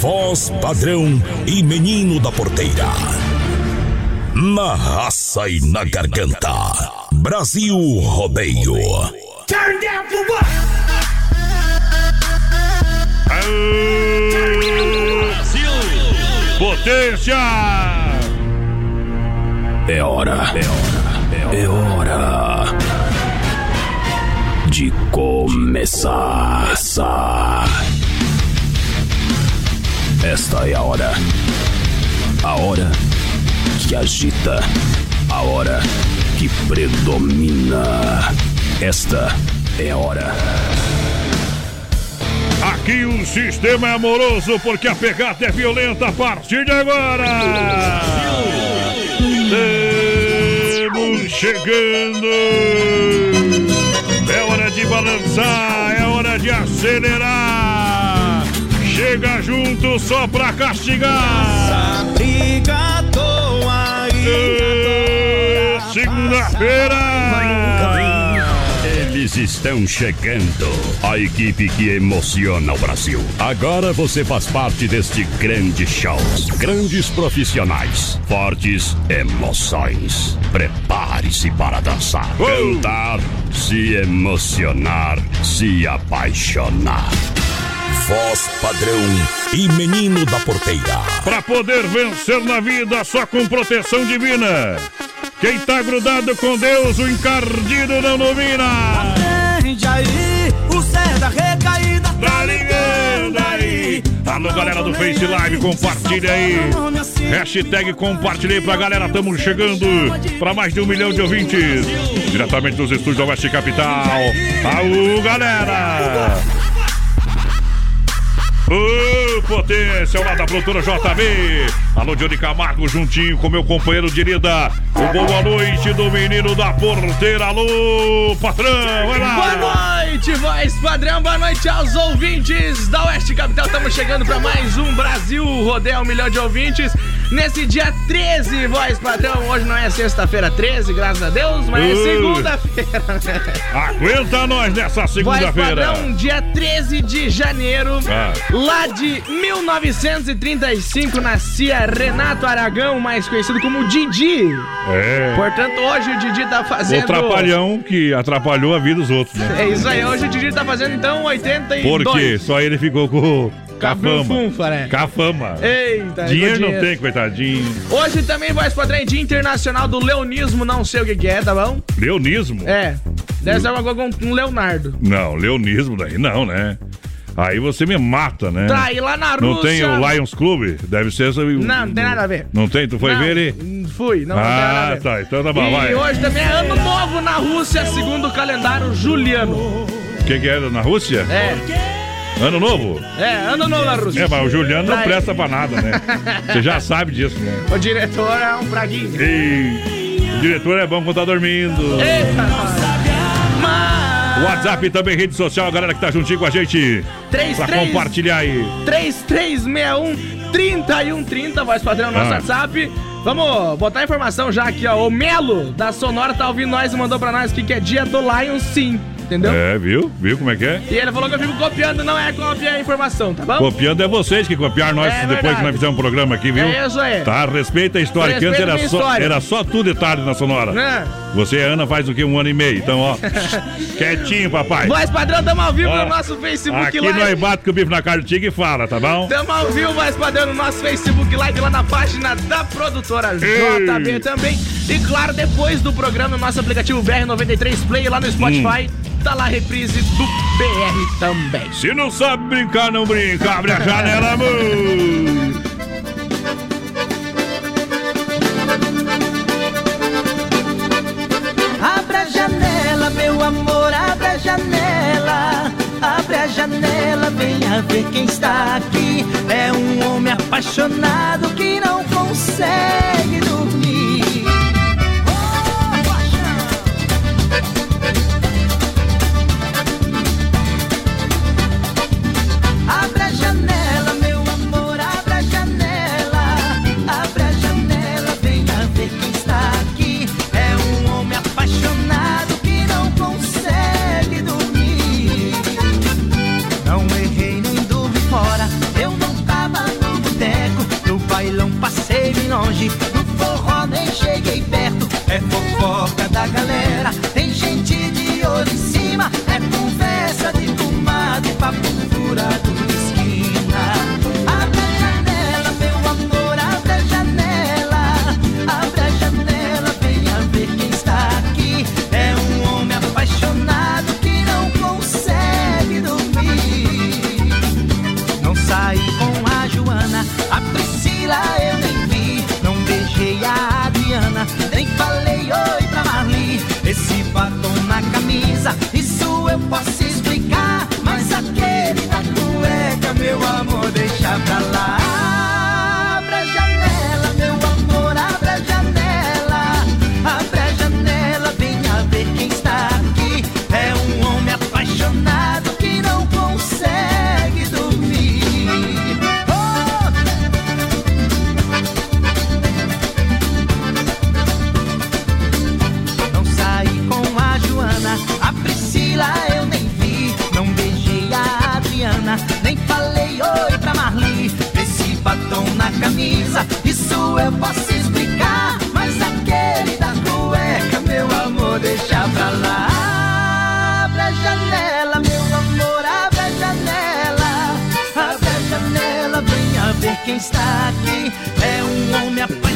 Voz padrão e menino da porteira. Na raça e na garganta. Brasil Rodeio. Turn down for what? Brasil! Potência! É hora. É hora. É hora. De começar. Esta é a hora. A hora que agita. A hora que predomina. Esta é a hora. Aqui o sistema é amoroso porque a pegada é violenta a partir de agora. Estamos chegando. É hora de balançar, é hora de acelerar. Chega junto só pra castigar. Briga toa Ê, Segunda-feira. Eles estão chegando. A equipe que emociona o Brasil. Agora você faz parte deste grande show. Grandes profissionais. Fortes emoções. Prepare-se para dançar, cantar, se emocionar, se apaixonar. Voz padrão e menino da porteira. Pra poder vencer na vida só com proteção divina. Quem tá grudado com Deus, o encardido não domina. Prende aí o céu da recaída Tá ligando aí. Alô, galera do Face Live, compartilha aí. Hashtag compartilhei pra galera, estamos chegando pra mais de um milhão de ouvintes. Diretamente dos estúdios da Oeste Capital. Alô, galera! Ô, potência, lado da produtora JB. Alô, Johnny Camargo, juntinho com meu companheiro de lida. O boa noite do menino da porteira. Alô, patrão, vai lá. Boa noite, voz padrão. Boa noite aos ouvintes da Oeste Capital. Estamos chegando para mais um Brasil Rodeio, um milhão de ouvintes. Nesse dia 13, voz padrão. Hoje não é sexta-feira 13, graças a Deus, mas é Uh. segunda-feira. Aguenta nós nessa Voz segunda-feira. padrão, dia 13 de janeiro. Ah. Lá de 1935, nascia Renato Aragão, mais conhecido como Didi. É. Portanto, hoje o Didi tá O fazendo. trapalhão que atrapalhou a vida dos outros, né? É isso aí, hoje o Didi tá fazendo então 82. Porque só ele ficou com, com a Cabelo fama. funfa, né? Com a fama. Eita, Dinheiro ficou não tem, coitadinho. Hoje também, voz padrão, é Dia Internacional do Leonismo, não sei o que, que é, tá bom? Leonismo? É, deve ser alguma coisa com um Leonardo. Não, leonismo daí não, né? Aí você me mata, né? Tá, e lá na Rússia... Não tem o Lions Club? Deve ser essa. Não, não tem nada a ver. Não tem? Tu foi Não, ver ele? Fui, não, não ah, ver. tá. Então tá bom, E vai. hoje também é Ano Novo na Rússia, segundo o calendário juliano. O que, que é na Rússia? É, Ano novo? é, Ano Novo na Rússia. É, mas o Juliano não presta pra nada, né? Você já sabe disso, né? O diretor é um praguinho. E o diretor é bom quando tá dormindo. Eita. WhatsApp também, rede social, galera que tá juntinho com a gente. Três, Pra três, compartilhar aí. 3361 3130, voz padrão, nosso Ah. WhatsApp. Vamos botar a informação já aqui, ó. O Melo da Sonora tá ouvindo nós e mandou pra nós aqui que é dia do Lion sim, entendeu? É, viu? Viu como é que é? E ele falou que eu fico copiando, não é copiar a informação, tá bom? Copiando é vocês que copiaram nós É depois que nós fizemos um programa aqui, viu? É isso aí. Tá, respeita a história, que antes era só, história. era só tudo de tarde na Sonora. Né? Você a Ana faz o quê? Um ano e meio. Então, ó, quietinho, papai. Voz padrão, tamo ao vivo Ó, no nosso Facebook Aqui Live. nós bate com o bife na cara do tigre e fala, tá bom? Tamo ao vivo, voz padrão, no nosso Facebook Live, lá na página da produtora Ei. JB também. E claro, depois do programa, no nosso aplicativo BR93 Play lá no Spotify, Hum. tá lá a reprise do BR também. Se não sabe brincar, não brinca. Abre a janela, amor. janela, abre a janela, venha ver quem está aqui. É um homem apaixonado que não consegue dormir. Fofoca da galera. Quem está aqui. É um homem apaixonado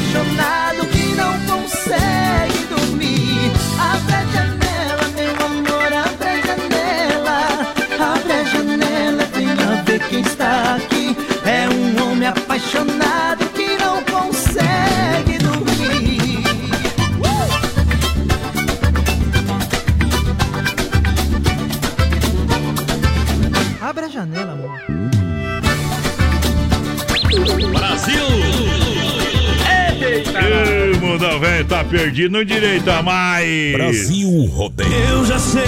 tá perdido, não direita mais. Brasil Rodeio. Eu já sei.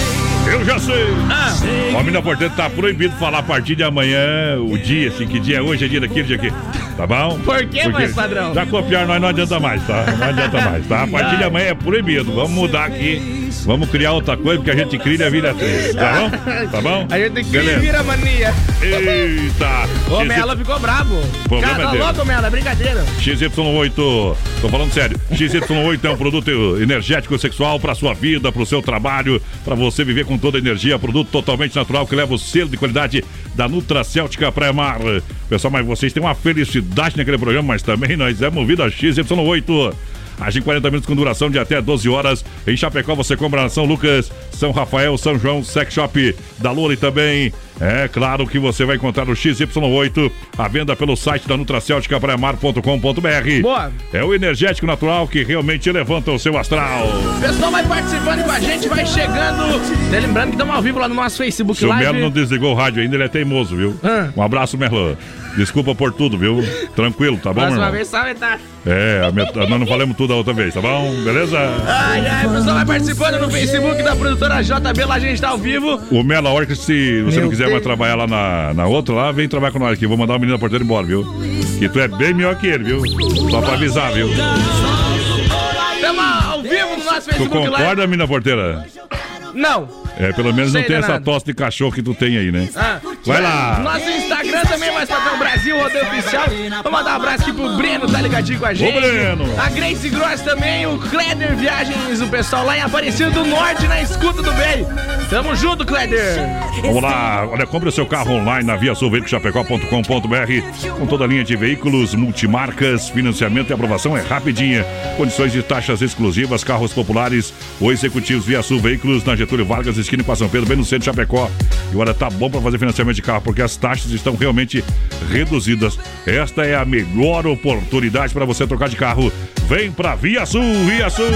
Eu já sei. O Homem da Portenta tá proibido falar a partir de amanhã, o dia, assim, que dia é hoje, é dia daquele, dia aqui. Tá bom? Por quê, mais padrão? Já copiar nós não adianta mais, tá? Não adianta mais, tá? A partir de amanhã é proibido. Vamos mudar aqui. Vamos criar outra coisa, porque a gente cria a vida três, tá bom? Tá bom? A gente que Beleza. vira mania. Eita! Ô, Mela ficou brabo. Problema Cara, tá dele. louco, Mela, é brincadeira. XY8, tô falando sério. XY8 é um produto energético sexual para sua vida, para o seu trabalho, para você viver com toda a energia. Produto totalmente natural que leva o selo de qualidade da Nutracéltica Praia Mar. Pessoal, mas vocês têm uma felicidade naquele programa, mas também nós é movido a XY8. Age em 40 minutos com duração de até 12 horas. Em Chapecó você compra na São Lucas, São Rafael, São João, Sex Shop da e também. É claro que você vai encontrar o XY8 à venda pelo site da Nutracéltica Praiamar.com.br. Boa. É o energético natural que realmente levanta o seu astral. O pessoal vai participando com a gente, vai chegando. E lembrando que estamos ao vivo lá no nosso Facebook Se o Live. Melo não desligou o rádio ainda, ele é teimoso, viu? Ah. Um abraço, Merlan. Desculpa por tudo, viu? Tranquilo, tá bom, Próxima irmão? vez sabe, tá? É, met- nós não falamos tudo a outra vez, tá bom? Beleza? Ai, ai, o pessoal vai participando no Facebook da produtora JB, lá a gente tá ao vivo. O Melo, a hora que se você Meu não quiser Deus. mais trabalhar lá na, na outra, lá, vem trabalhar com nós aqui. Vou mandar o menino da porteira embora, viu? Que tu é bem melhor que ele, viu? Só pra avisar, viu? Estamos ao vivo no nosso Tu Facebook Live. concorda, menina porteira? Não. É, pelo menos não tem essa danado. tosse de cachorro que tu tem aí, né? Ah. Vai lá. Nosso Instagram também, mais padrão Brasil, Rodeio Oficial. Vou mandar um abraço aqui pro Breno, tá ligadinho com a gente. Breno. A Grace Gross também, o Kleder Viagens, o pessoal lá em Aparecido do Norte, na escuta do bem. Tamo junto, Kleder. Vamos lá, olha, compre o seu carro online na viasulveiculoschapecó.com.br com toda a linha de veículos multimarcas, financiamento e aprovação é rapidinha. Condições de taxas exclusivas, carros populares ou executivos Via Sul Veículos na Getúlio Vargas, esquina com São Pedro, bem no centro de Chapecó. E olha, tá bom para fazer financiamento de carro porque as taxas estão realmente reduzidas. Esta é a melhor oportunidade para você trocar de carro. Vem pra Via Sul, Via Sul!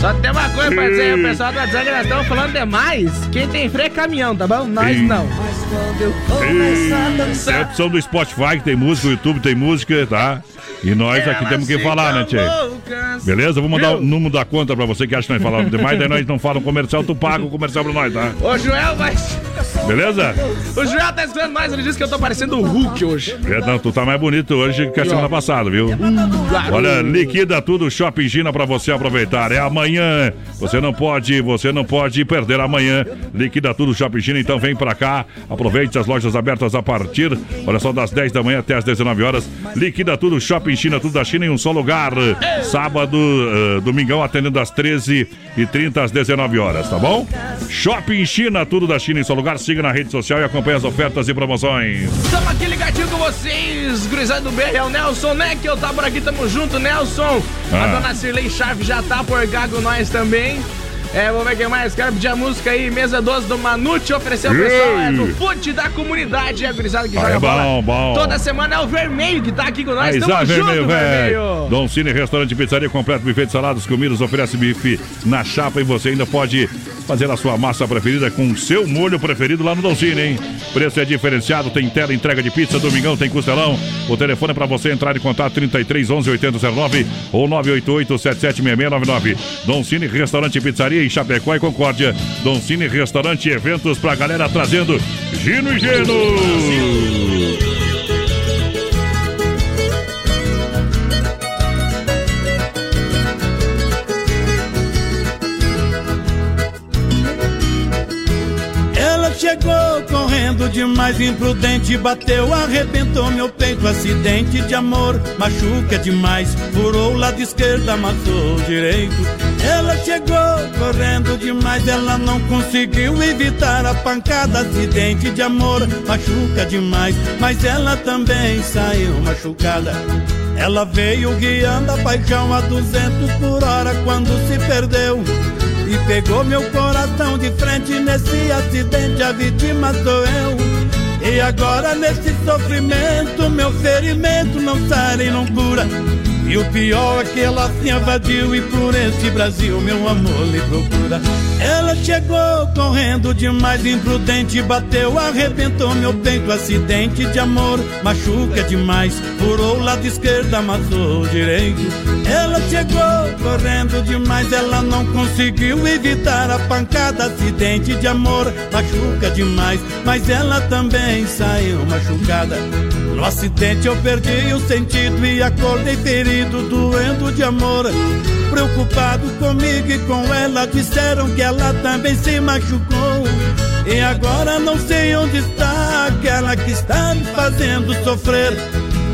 Só tem uma coisa pra dizer, o pessoal tá dizendo que nós estamos falando demais. Quem tem freio é caminhão, tá bom? Nós não. Ei, É a opção do Spotify que tem música, o YouTube tem música, tá? E nós aqui temos que falar, né, Tchê? Beleza? Vou mandar o número da conta pra você que acha que nós falamos demais, daí nós não falamos comercial, tu paga o comercial pra nós, tá? O Joel vai. Beleza? O Joel tá escutando mais, ele disse que eu tô parecendo o Hulk hoje. É, não, tu tá mais bonito hoje que a semana passada, viu? Olha, liquida tudo Shopping China pra você aproveitar. É amanhã. Você não pode, você não pode perder amanhã. Liquida tudo Shopping China, então vem pra cá. Aproveite as lojas abertas a partir, olha só, das 10 da manhã até as 19 horas. Liquida tudo, Shopping China, tudo da China em um só lugar. Sábado, uh, domingão, atendendo das 13 e 30 às 19 horas, tá bom? Shopping China, tudo da China em só lugar. Siga na rede social e acompanhe as ofertas e promoções. Estamos aqui ligadinho com vocês, Grisado B, é o Nelson, né? Que eu tá por aqui, tamo junto, Nelson. Ah. A dona Cirlei Chave já tá por gago nós também. É, vamos ver quem mais. Quero pedir a música aí, mesa 12 do Manute, ofereceu o pessoal é, do fute da comunidade. É gurizada que ah, joga é bom, bom. Toda semana é o Vermelho que tá aqui com nós. Tamo junto, vermelho, vermelho. Dom Cine, restaurante pizzaria completo, buffet de saladas, comidas, oferece bife na chapa e você ainda pode fazer a sua massa preferida com seu molho preferido lá no Dom Cine, hein? Preço é diferenciado, tem tela entrega de pizza, domingão tem costelão. O telefone é para você entrar em contato 33 11 8009 ou 988 776699. Dom Cine, restaurante pizzaria em Chapecó e Concórdia. Don Cine Restaurante e Eventos pra galera trazendo Gino e Geno. chegou correndo demais, imprudente, bateu, arrebentou meu peito, acidente de amor, machuca demais, furou o lado esquerdo, amassou o direito. Ela chegou correndo demais, ela não conseguiu evitar a pancada, acidente de amor, machuca demais, mas ela também saiu machucada. Ela veio guiando a paixão a 200 por hora quando se perdeu. E pegou meu coração de frente nesse acidente, a vítima sou eu. E agora nesse sofrimento, meu ferimento não sai não cura. E o pior é que ela se invadiu e por esse Brasil meu amor lhe procura. Ela chegou correndo demais, imprudente, bateu, arrebentou meu peito, acidente de amor, machuca demais, furou o lado esquerdo, amassou o direito. Ela chegou correndo demais, ela não conseguiu evitar a pancada, acidente de amor, machuca demais, mas ela também saiu machucada. No acidente eu perdi o sentido e acordei ferido, doendo de amor. Preocupado comigo e com ela, disseram que ela também se machucou. E agora não sei onde está aquela que está me fazendo sofrer.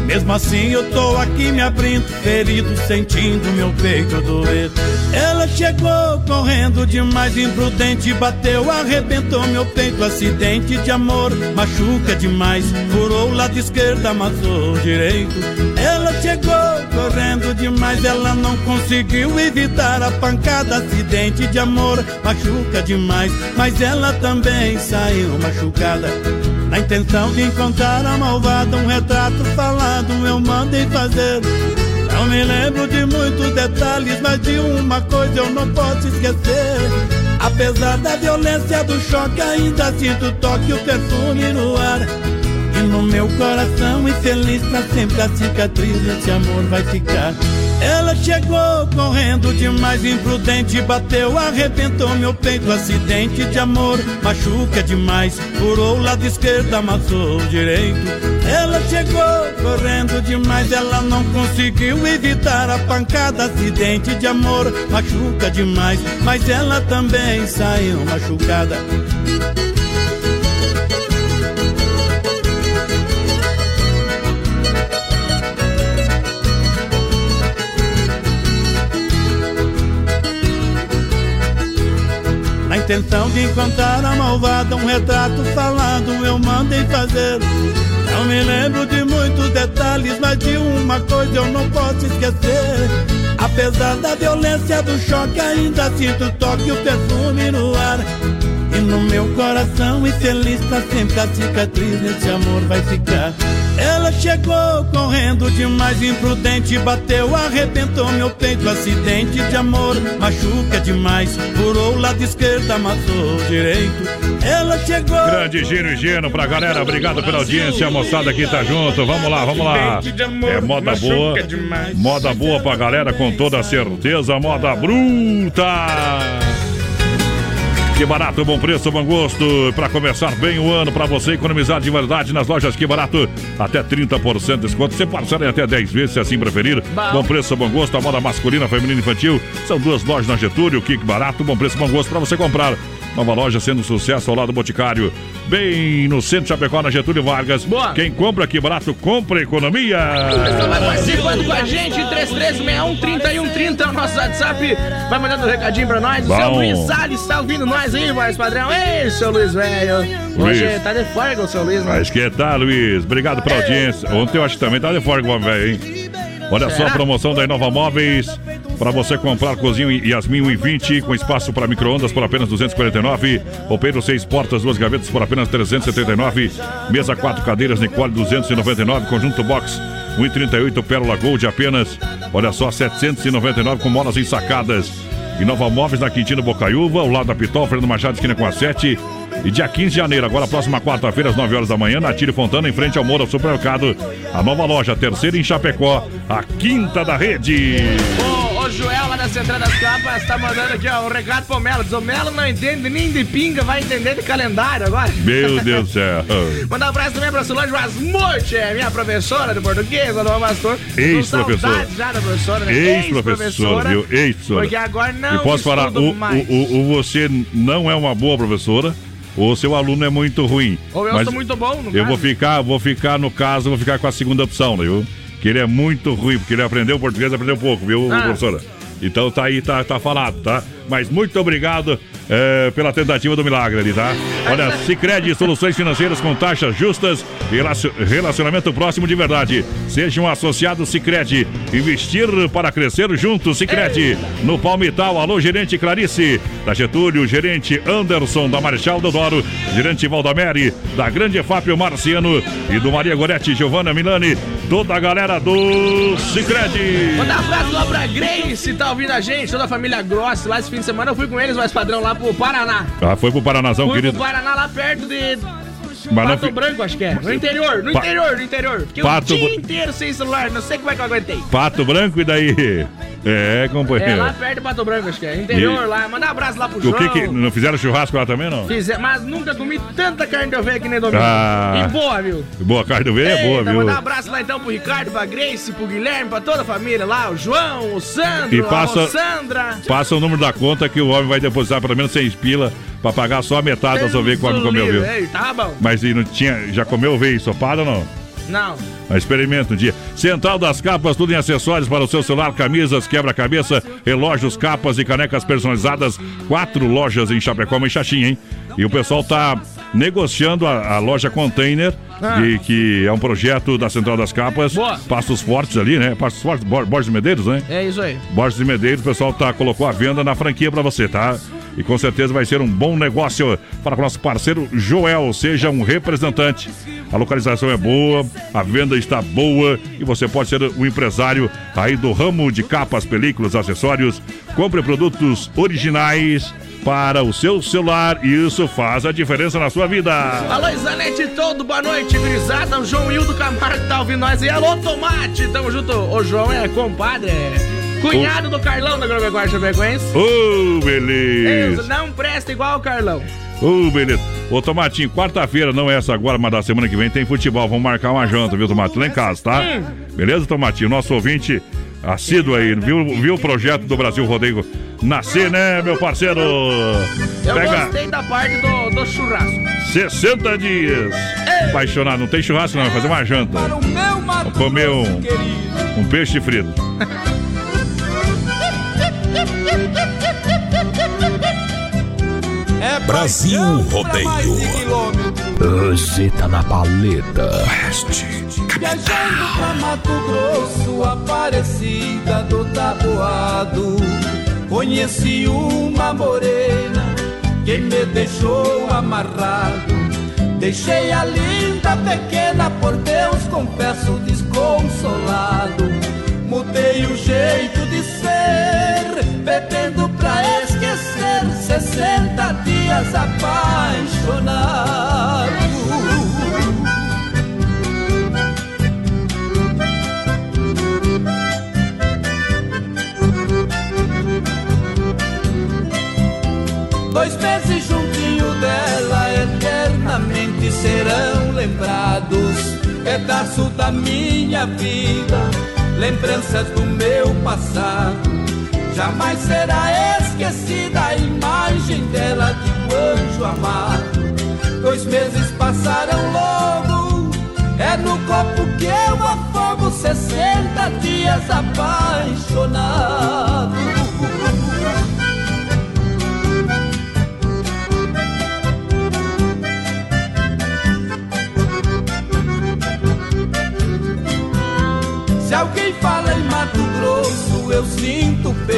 Mesmo assim eu tô aqui me abrindo, ferido, sentindo meu peito doer. Ela chegou correndo demais, imprudente, bateu, arrebentou meu peito, acidente de amor, machuca demais, furou o lado esquerdo, amassou o direito. Ela chegou correndo demais, ela não conseguiu evitar a pancada, acidente de amor, machuca demais, mas ela também saiu machucada. Na intenção de encontrar a malvada, um retrato falado eu mandei fazer. Não me lembro de muitos detalhes, mas de uma coisa eu não posso esquecer. Apesar da violência do choque, ainda sinto o toque, o perfume no ar. E no meu coração infeliz pra sempre a cicatriz desse amor vai ficar. Ela chegou correndo demais, imprudente, bateu, arrebentou meu peito, acidente de amor, machuca demais, furou o lado esquerdo, amassou o direito. Ela chegou correndo demais, ela não conseguiu evitar a pancada, acidente de amor, machuca demais, mas ela também saiu machucada. Intenção de encontrar a malvada, um retrato falado eu mandei fazer. Não me lembro de muitos detalhes, mas de uma coisa eu não posso esquecer. Apesar da violência do choque, ainda sinto o toque, o perfume no ar. E no meu coração infeliz pra sempre a cicatriz nesse amor vai ficar. Ela chegou correndo demais, imprudente, bateu, arrebentou meu peito, acidente de amor, machuca demais, furou o lado esquerdo, amassou o direito. Ela chegou. Grande giro e gino pra galera, obrigado pela audiência, a moçada aqui tá junto, vamos lá, vamos lá. É moda boa, moda boa pra galera, com toda certeza, moda bruta. Que barato, bom preço, bom gosto. Para começar bem o ano, para você economizar de verdade nas lojas Que Barato, até 30% de desconto. Você parcela em até 10 vezes, se assim preferir. Bom. bom preço, bom gosto. A moda masculina, feminina e infantil. São duas lojas na Getúlio, Que Barato, bom preço, bom gosto para você comprar Nova loja sendo um sucesso ao lado do Boticário. Bem no centro de Chapecó, na Getúlio Vargas. Boa. Quem compra aqui barato, compra economia. Vai participando com a gente, 3361-3130 é o nosso WhatsApp. Vai mandando um recadinho pra nós. O Bom. seu Luiz Salles tá ouvindo nós aí, voz padrão. Ei, seu Luiz velho. Hoje Luiz. tá de folga o seu Luiz, né? Mas que tal, Luiz? Obrigado pela audiência. Ontem eu acho que também tá de fora com o homem velho, hein? Olha só a Será? promoção da Inova Móveis. Para você comprar cozinho Yasmin 1,20 com espaço para micro-ondas por apenas 249. Roupeiro 6 portas, duas gavetas por apenas 379. Mesa 4 cadeiras Nicole 299. Conjunto box 1,38 Pérola Gold apenas. Olha só, 799 com molas ensacadas. Inova Móveis na Quintino Bocaiúva, ao lado da Pitol, Fernando Machado, esquina com a 7. E dia 15 de janeiro, agora próxima quarta-feira, às 9 horas da manhã, na Tire Fontana, em frente ao Moura Supermercado. A nova loja, a terceira em Chapecó, a quinta da rede. Ô, ô Joel lá da Central das Capas tá mandando aqui, ó, um recado pro Melo. Diz, o Melo não entende nem de pinga, vai entender de calendário agora. Meu Deus do céu. Mandar um abraço também pra Solange Vasmute, minha professora de português, Alô Pastor. Ex-professora. Já da professora, né? Ex-professora, viu? Ex-professora. Porque agora não E posso falar, o, o, o você não é uma boa professora, ou seu aluno é muito ruim. Ou eu Mas sou muito bom, Eu caso. vou ficar, vou ficar, no caso, vou ficar com a segunda opção, viu? Que ele é muito ruim, porque ele aprendeu português, aprendeu pouco, viu, Ah. professora? Então tá aí, tá, tá falado, tá? Mas muito obrigado eh, pela tentativa do milagre ali, tá? Olha, Cicred, soluções financeiras com taxas justas relacio- relacionamento próximo de verdade. Seja um associado Cicred. Investir para crescer junto, Cicred. No Palmital, alô, gerente Clarice. Da Getúlio, gerente Anderson, da Marechal Deodoro, gerente Valdamere, da Grande Fábio Marciano e do Maria Goretti, Giovanna Milani. Toda a galera do Cicred. Mandar um abraço lá pra Grace, tá ouvindo a gente, toda a família Gross. Lá esse fim de semana eu fui com eles, mais padrão, lá pro Paraná. Ah, foi pro Paranazão, Fui querido. pro Paraná, lá perto de Mas não Pato fi- Branco, acho que é. No interior, no Pa- interior, no interior. Fiquei Pato o dia inteiro sem celular, não sei como é que eu aguentei. Pato Branco e daí? É, É, companheiro. lá perto de Pato Branco, acho que é. Interior E- lá. Mandar um abraço lá pro o João. que que. Não fizeram churrasco lá também, não? Fizer, mas nunca comi tanta carne de ovelha que nem domingo. Ah. E boa, viu? Boa, carne do é boa, viu? Mandar um abraço lá então pro Ricardo, pra Grace, pro Guilherme, pra toda a família lá, o João, o Sandro, E passa- a Sandra. Passa o número da conta que o homem vai depositar pelo menos 100 pila pra pagar só a metade das ovelhas que o homem comeu, viu? Ei, tá bom. Mas e não tinha. Já comeu ovelha ensopada ou não? Não. Experimenta um dia. Central das Capas, tudo em acessórios para o seu celular, camisas, quebra-cabeça, relógios, capas e canecas personalizadas. Quatro lojas em Chapecó, em Xaxim, hein? E o pessoal tá negociando a, a loja container, Ah. de- que é um projeto da Central das Capas. Boa. Passos Fortes ali, né? Passos Fortes, Bor- Borges de Medeiros, né? É isso aí. Borges de Medeiros, o pessoal tá, colocou a venda na franquia pra você, tá? E com certeza vai ser um bom negócio. Com o nosso parceiro Joel, seja um representante. A localização é boa, a venda está boa e você pode ser o empresário aí do ramo de capas, películas, acessórios. Compre produtos originais para o seu celular e isso faz a diferença na sua vida. Alô, Isanete, todo boa noite, grisada. O João Hildo Camargo tá ouvindo nós aí. Alô, Tomate, tamo junto. O João é compadre, cunhado do Carlão da Agropecuária Chapecoense. Ô, Ei, beleza! Não presta igual o Carlão. Ô, beleza. Ô, Tomatinho, quarta-feira, não é essa agora, mas da semana que vem tem futebol. Vamos marcar uma janta, viu, Tomatinho? Lá em casa, tá? Beleza, Tomatinho? Nosso ouvinte assíduo aí, viu, viu o projeto do Brasil Rodeio nascer, né, meu parceiro? Eu Pega gostei da parte do, do churrasco. 60 dias. Apaixonado, não tem churrasco não, vai fazer uma janta. Vou comer um, um peixe frito. Brasil Rodeio. Roseta na paleta. Viajando pra Mato Grosso, Aparecida do Taboado Conheci uma morena que me deixou amarrado. Deixei a linda pequena, por Deus confesso desconsolado. Mudei o jeito de ser, bebendo pra esquecer 60 dias apaixonado Dois meses juntinho dela eternamente serão lembrados. Pedaço da minha vida, lembranças do meu passado. Jamais será esquecida a imagem dela de anjo amado. Dois meses passaram logo, é no copo que eu afogo 60 dias apaixonado.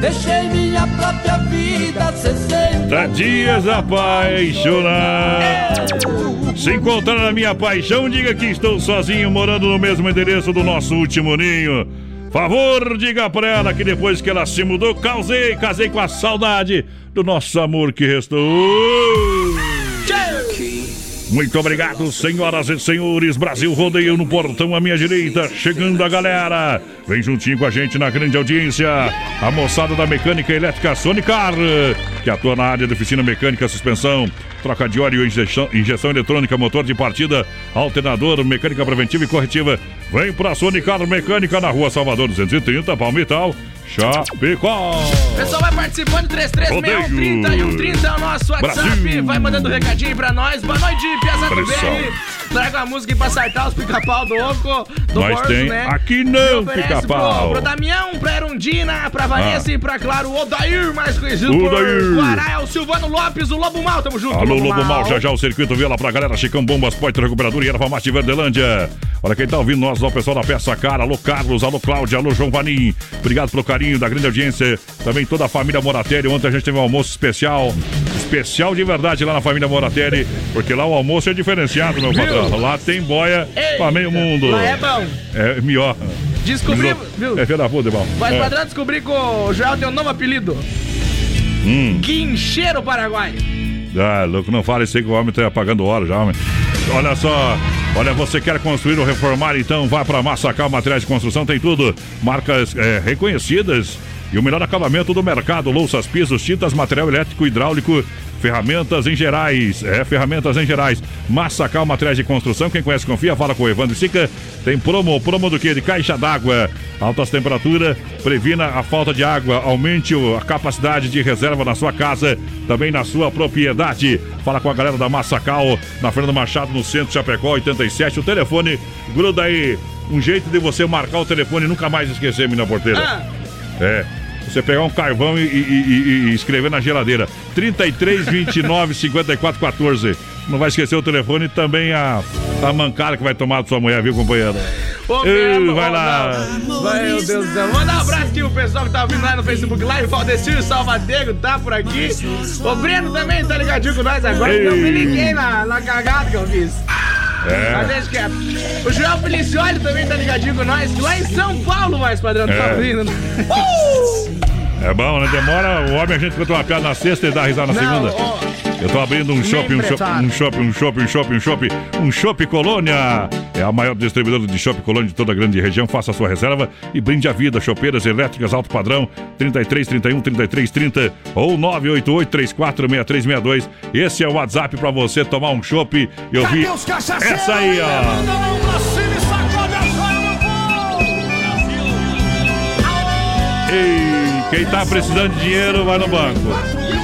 deixei minha própria vida, 60 dias apaixonado. Se encontrar a minha paixão, diga que estou sozinho morando no mesmo endereço do nosso último ninho. Favor, diga pra ela que depois que ela se mudou, causei, casei com a saudade do nosso amor que restou. Muito obrigado, senhoras e senhores. Brasil Rodeio no portão à minha direita. Chegando a galera. Vem juntinho com a gente na grande audiência. A moçada da Mecânica Elétrica Sonicar, que atua na área de oficina mecânica, suspensão, troca de óleo, injeção, injeção eletrônica, motor de partida, alternador, mecânica preventiva e corretiva. Vem pra Sonicar Mecânica na rua Salvador 230, Palmital. Chapecó. Pessoal, vai participando, 3361 30 e 130 é o nosso WhatsApp. Brasil. Vai mandando um recadinho pra nós. Boa noite, Piazada do Traga a música pra acertar os pica-pau do Oco, do Borso, tem né? aqui não, pica-pau. Pro, pro Damião, pra Erundina, pra Vanessa Ah. e pra, claro, o Odair, mais conhecido O por é o Silvano Lopes, o Lobo Mal. Tamo junto, Alô, Lobo Mal, já já o circuito viola pra galera. Chicão Bombas, Poito Recuperador e Erva Mate Verdelândia. Olha quem tá ouvindo nós, o pessoal da Peça Cara. Alô, Carlos, alô, Cláudia, alô, João Vanim. Obrigado pelo carinho da grande audiência. Também toda a família Moratelli. Ontem a gente teve um almoço especial. Especial de verdade lá na família Moratelli. Porque lá o almoço é diferenciado, meu patrão. Lá tem boia Ei, pra meio mundo. Lá é bom. É melhor. Descobri, viu? É filho da puta, irmão. Vai É. padrão descobrir que o Joel tem um novo apelido. Hum. Guincheiro Paraguai. Ah, louco, não fala isso aí que o homem tá pagando hora já, homem. Olha só, olha, você quer construir ou reformar, então vá para Massacal Materiais de Construção, tem tudo. Marcas é, reconhecidas e o melhor acabamento do mercado: louças, pisos, tintas, material elétrico, hidráulico, ferramentas em gerais. É, ferramentas em gerais. Massacal Materiais de Construção, quem conhece, confia, fala com o Evandro Sica. Tem promo, promo do que? De caixa d'água. Altas temperaturas, previna a falta de água, aumente a capacidade de reserva na sua casa, também na sua propriedade. Fala com a galera da Massacal, na Fernando Machado, no centro de Chapecó, 87. O telefone, gruda aí. Um jeito de você marcar o telefone e nunca mais esquecer, menina porteira. Ah, É. Você pegar um carvão e, e- e- e escrever na geladeira. 33 29 54 14. Não vai esquecer o telefone e também a, a mancada que vai tomar da sua mulher, viu, companheiro? Ô, Ei, vai lá. não. Vai, meu Deus do céu. Mandar um abraço aqui o pessoal que tá ouvindo lá no Facebook Live. Valdecir Salvadego tá por aqui. O Breno também tá ligadinho com nós agora. Ei. Eu me liguei na, na cagada que eu fiz. Mas É. deixa quieto. O Joel Felicioli também tá ligadinho com nós. Lá em São Paulo, mais padrão, tá É. ouvindo. É bom, né? Demora. O homem a gente conta uma piada na sexta e dá risada na Não, segunda. ó, Eu tô abrindo um shopping, um shopping, um shopping, um shopping, um shopping, um shopping, um shopping Colônia. É a maior distribuidora de shopping Colônia de toda a grande região. Faça a sua reserva e brinde a vida. Chopeiras elétricas alto padrão 33 31 33 30 ou 988 34 6362. Esse é o WhatsApp pra você tomar um chopp e ouvir essa aí, ó. Ei, quem tá precisando de dinheiro vai no banco.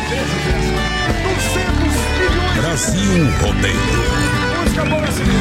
Brasil Rodeio. Eu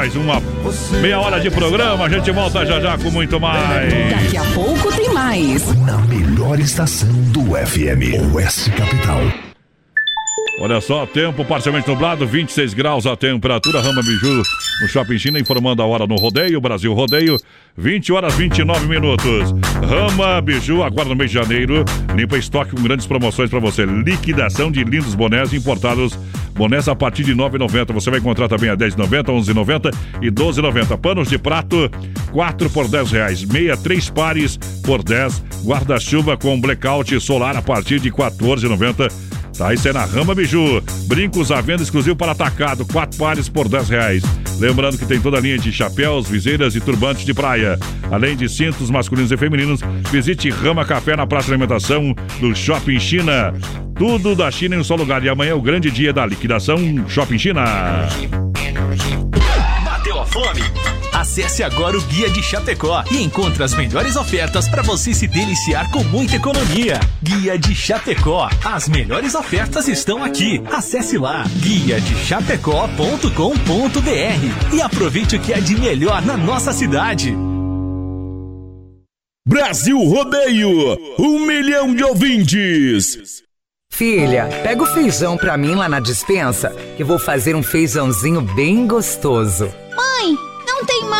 mais uma meia hora de programa, a gente volta já já com muito mais. Daqui a pouco tem mais. Na melhor estação do FM, Oeste Capital. Olha só, tempo parcialmente nublado, 26 graus a temperatura, Rama Biju no Shopping China, informando a hora no rodeio, Brasil Rodeio, 20 horas 29 minutos. Rama Biju, agora no mês de janeiro, limpa estoque com grandes promoções para você. Liquidação de lindos bonés importados, bonés a partir de 9,90. Você vai encontrar também a 10,90, 11,90 e 12,90. Panos de prato, 4 por 10 reais. Meia, 3 pares por 10. Guarda-chuva com blackout solar a partir de 14,90. Tá, isso é na Rama Biju. Brincos à venda exclusivo para atacado, quatro pares por 10 reais. Lembrando que tem toda a linha de chapéus, viseiras e turbantes de praia. Além de cintos masculinos e femininos, visite Rama Café na Praça de Alimentação do Shopping China. Tudo da China em um só lugar. E amanhã é o grande dia da liquidação Shopping China. Fome? Acesse agora o Guia de Chapecó e encontre as melhores ofertas para você se deliciar com muita economia. Guia de Chapecó. As melhores ofertas estão aqui. Acesse lá guiadechapecó.com.br e aproveite o que é de melhor na nossa cidade. Brasil Rodeio, um milhão de ouvintes. Filha, pega o feijão pra mim lá na dispensa, que vou fazer um feijãozinho bem gostoso.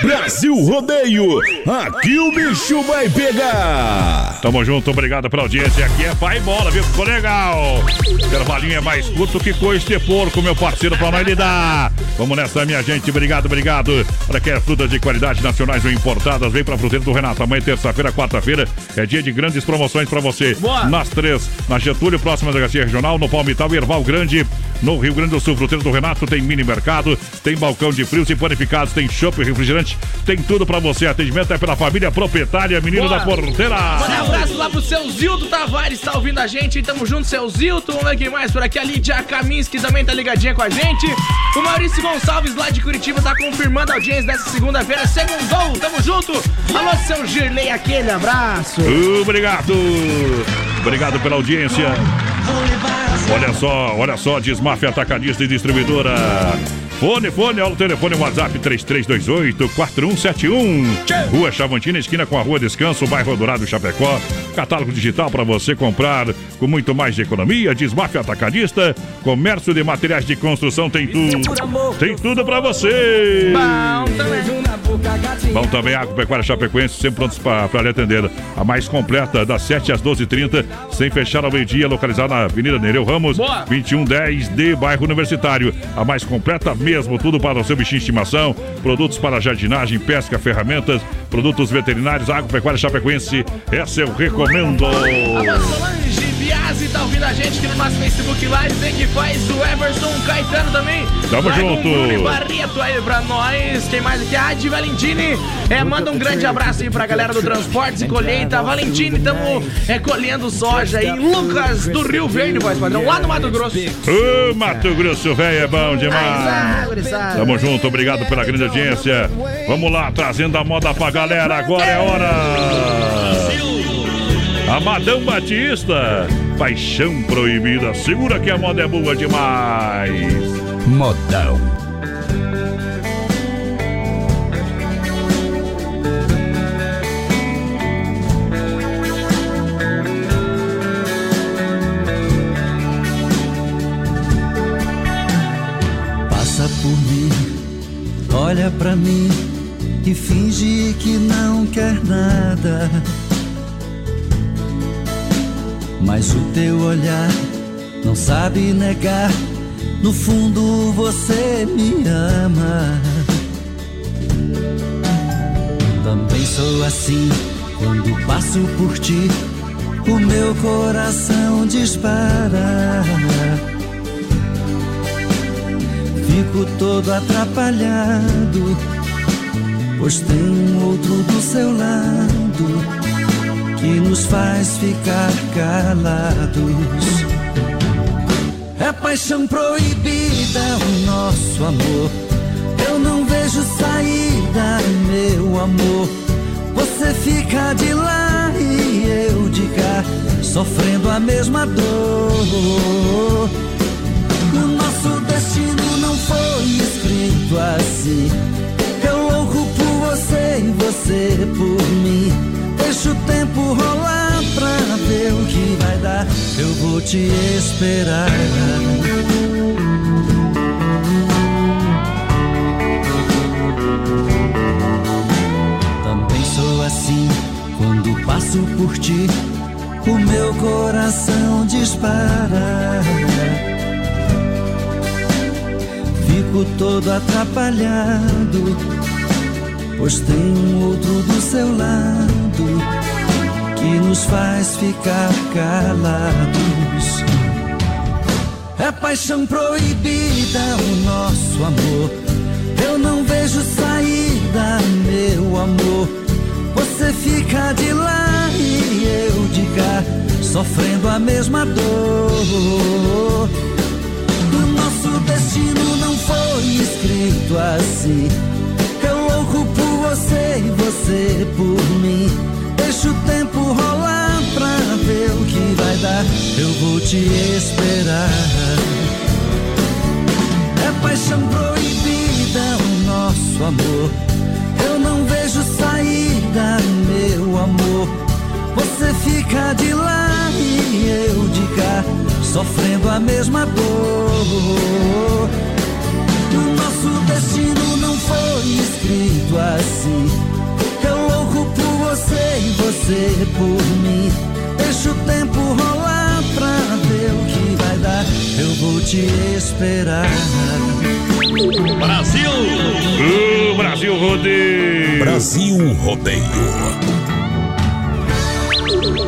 Brasil Rodeio, aqui o bicho vai pegar. Tamo junto, obrigado pela audiência. Aqui é pai bola, viu? Ficou legal. Intervalinho é mais curto que coisa de porco, meu parceiro, pra nós lidar. Vamos nessa, minha gente. Obrigado, obrigado. Para quem é frutas de qualidade nacionais ou importadas, vem pra Fruteira do Renato. Amanhã, terça-feira, quarta-feira, é dia de grandes promoções pra você. Boa. Nas três, na Getúlio, próxima da Garcia Regional, no Palmital e Erval Grande. No Rio Grande do Sul, Fruteira do Renato, tem mini mercado, tem balcão de frios e panificados, tem chopp e refrigerante, tem tudo pra você. Atendimento é pela família proprietária, menino Boa. da porteira. Manda um abraço lá pro seu Zildo Tavares, tá ouvindo a gente. Tamo junto, seu Zildo. Vamos ver quem mais por aqui. A Lídia Kaminski também tá ligadinha com a gente. O Maurício Gonçalves lá de Curitiba tá confirmando a audiência dessa segunda-feira. Segundou, tamo junto. Alô, seu Girley, aquele abraço. Obrigado. Obrigado pela audiência. Olha só, olha só, Desmaf Atacadista e Distribuidora. Fone, fone, olha o telefone WhatsApp 3328-4171. Rua Chavantina, esquina com a Rua Descanso, bairro Dourado Chapecó. Catálogo digital para você comprar com muito mais de economia. Desmaf Atacadista, comércio de materiais de construção, tem tudo. Tem tudo para você. Bom também. Bom também, Agropecuária Chapecoense, sempre prontos para lhe atender. A mais completa, das 7 às 12h30, sem fechar ao meio-dia, localizada na Avenida Nereu Ramos, Boa. 2110 de bairro Universitário. A mais completa mesmo, tudo para o seu bichinho de estimação, produtos para jardinagem, pesca, ferramentas, produtos veterinários, Agropecuária Chapecoense. Essa eu recomendo. Alô, Solange Grazi tá ouvindo a gente aqui no nosso Facebook Live. Tem que faz o Everson Caetano também. Tamo Vai junto. o Bruno Barreto aí pra nós. Quem mais aqui? A Adi Valentini. É, manda um grande abraço aí pra galera do Transportes e Colheita. Valentini, tamo é, colhendo soja aí. Lucas do Rio Verde, voz padrão, lá no Mato Grosso. Ô, Mato Grosso, velho, é bom demais. Tamo junto, obrigado pela grande audiência. Vamos lá, trazendo a moda pra galera. Agora é hora. Amadão Batista, paixão proibida. Segura que a moda é boa demais. Modão. Passa por mim, olha pra mim e finge que não quer nada. Mas o teu olhar não sabe negar, no fundo você me ama. Também sou assim quando passo por ti, o meu coração dispara. Fico todo atrapalhado, pois tem um outro do seu lado que nos faz ficar calados. É paixão proibida o nosso amor. Eu não vejo saída, meu amor. Você fica de lá e eu de cá, sofrendo a mesma dor. O nosso destino não foi escrito assim. Eu louco por você e você por mim. Deixa o tempo rolar pra ver o que vai dar. Eu vou te esperar. Também sou assim quando passo por ti. O meu coração dispara. Fico todo atrapalhado, pois tem um outro do seu lado que nos faz ficar calados. É paixão proibida o nosso amor. Eu não vejo saída, meu amor. Você fica de lá e eu de cá, sofrendo a mesma dor. O nosso destino não foi escrito assim. Você e você por mim. Deixa o tempo rolar pra ver o que vai dar. Eu vou te esperar. É paixão proibida o nosso amor. Eu não vejo saída, meu amor. Você fica de lá e eu de cá, sofrendo a mesma dor. O nosso destino não foi escrito assim. Eu louco por você e você por mim. Deixa o tempo rolar pra ver o que vai dar. Eu vou te esperar. Brasil! O Brasil Rodeio! Brasil Rodeio.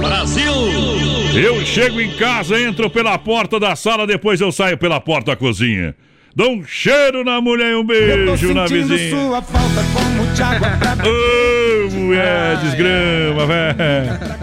Brasil! Eu chego em casa, entro pela porta da sala, depois eu saio pela porta da cozinha. Dou um cheiro na mulher e um beijo na vizinha. sua falta como Thiago Ô, mulher, desgrama, velho.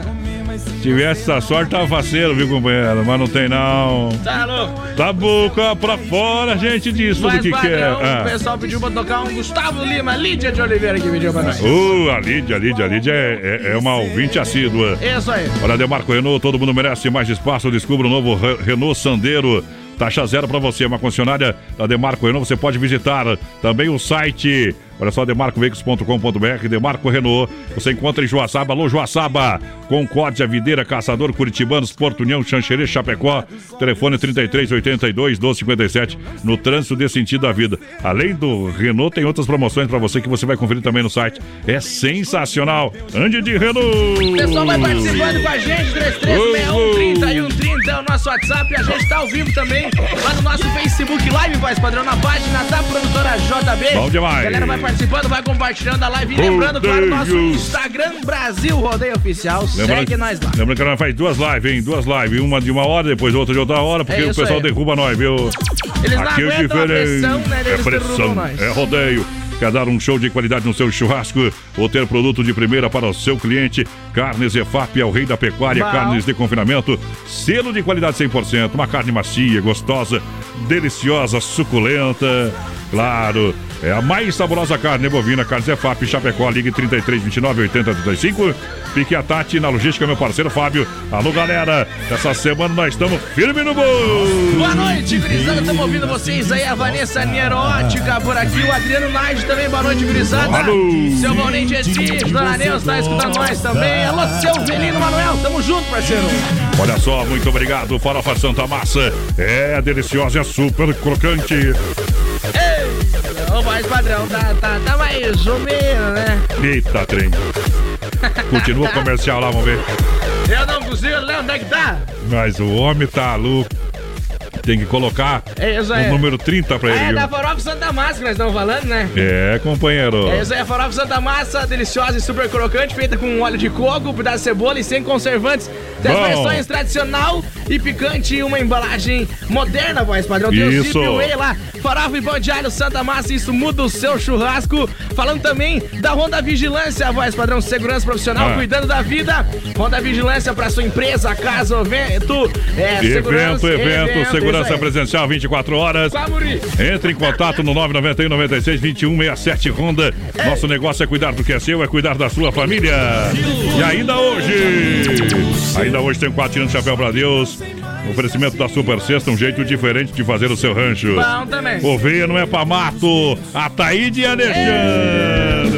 Tivesse essa sorte, tava faceiro, viu, companheiro? Mas não tem, não. Tá louco? Tá boca pra fora, a gente diz tudo Mas, que quer. padrão, Ah. o pessoal pediu pra tocar um Gustavo Lima, Lídia de Oliveira que pediu pra nós. Ô, a Lídia, a Lídia, a Lídia é, é- é uma ouvinte assídua. Isso aí. Olha, Demarco Renault, todo mundo merece mais espaço. Descubra o novo Re- Renault Sandero. Taxa zero para você, uma concessionária da Demarco Renault. Você pode visitar também o site. Olha só, demarcoveículos.com.br, Demarco Renault. Você encontra em Joaçaba, alô Joaçaba, Concórdia, Videira, Caçador, Curitibanos, Porto União, Xanxerê, Chapecó. Telefone 3382 1257 no trânsito desse sentido da vida. Além do Renault, tem outras promoções para você que você vai conferir também no site. É sensacional. Ande de Renault. O pessoal vai participando com a gente, 336130 e 130 é o nosso WhatsApp. A gente tá ao vivo também lá no nosso Facebook Live, voz padrão, na página da produtora JB. Bom demais. A galera vai participando, vai compartilhando a live. E lembrando, claro, o nosso. Instagram Brasil Rodeio Oficial. Segue nós lá. Lembrando que nós faz duas lives, hein? Duas lives. Uma de uma hora, depois outra de outra hora, porque É o pessoal aí. derruba nós, viu? Eles não Aqui é aguentam a diferente. pressão, né? É Eles derrubam pressão, nós. é rodeio. Quer dar um show de qualidade no seu churrasco ou ter produto de primeira para o seu cliente? Carnes EFAP é o rei da pecuária, Bom. carnes de confinamento, selo de qualidade 100%, uma carne macia, gostosa, deliciosa, suculenta. Claro, é a mais saborosa carne bovina, carnes EFAP, Chapecó, ligue 33 29 80 35. Pique a Tati na logística, meu parceiro Fábio. Alô, galera, essa semana nós estamos firme no gol. Boa noite, gurizada. Estamos ouvindo vocês aí. A Vanessa Nierótica por aqui. O Adriano Nage também. Boa noite, gurizada. Alô. Seu Valnei Jesus, Dona Neuza tá escutando nós também. Alô, seu Velino Manuel. Tamo junto, parceiro. Olha só, muito obrigado. Farofa Santa Massa é deliciosa, é super crocante. Ei, ô, voz padrão. Tá, tá, tá mais ou menos, né? Eita, trem. Continua comercial lá, vamos ver. Eu não consigo, né? Onde é que tá? Mas o homem tá louco. Tem que colocar É isso o aí. número 30 pra ele. É viu? da Farofa Santa Massa que nós estamos falando, né? É, companheiro. É isso aí, a farofa Santa Massa, deliciosa e super crocante, feita com óleo de coco, pedaço de cebola e sem conservantes. Tem as versões tradicional e picante e uma embalagem moderna, voz padrão. Tem o Isso. Zip Way lá, farofa e pão de alho Santa Massa, isso muda o seu churrasco. Falando também da Honda Vigilância, voz padrão, segurança profissional, Ah. cuidando da vida. Honda Vigilância para sua empresa, casa, evento, é, Evento, segurança, evento, segurança aí. presencial 24 horas. Entre em contato no 991 96 21 67 Honda. Nosso negócio é cuidar do que é seu, é cuidar da sua família. E ainda hoje, ainda hoje tem quatro tirando chapéu pra Deus. Oferecimento da Super Sexta, um jeito diferente de fazer o seu rancho. Bom também. Oveia não é pra mato. Ataíde e Alexandre.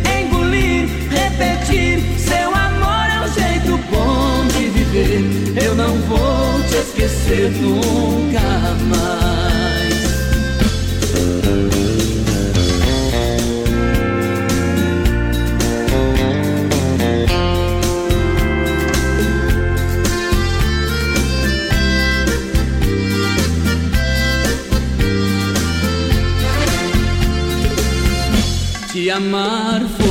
repetir. Seu amor é um jeito bom de viver. Eu não vou te esquecer nunca mais. Te amar foi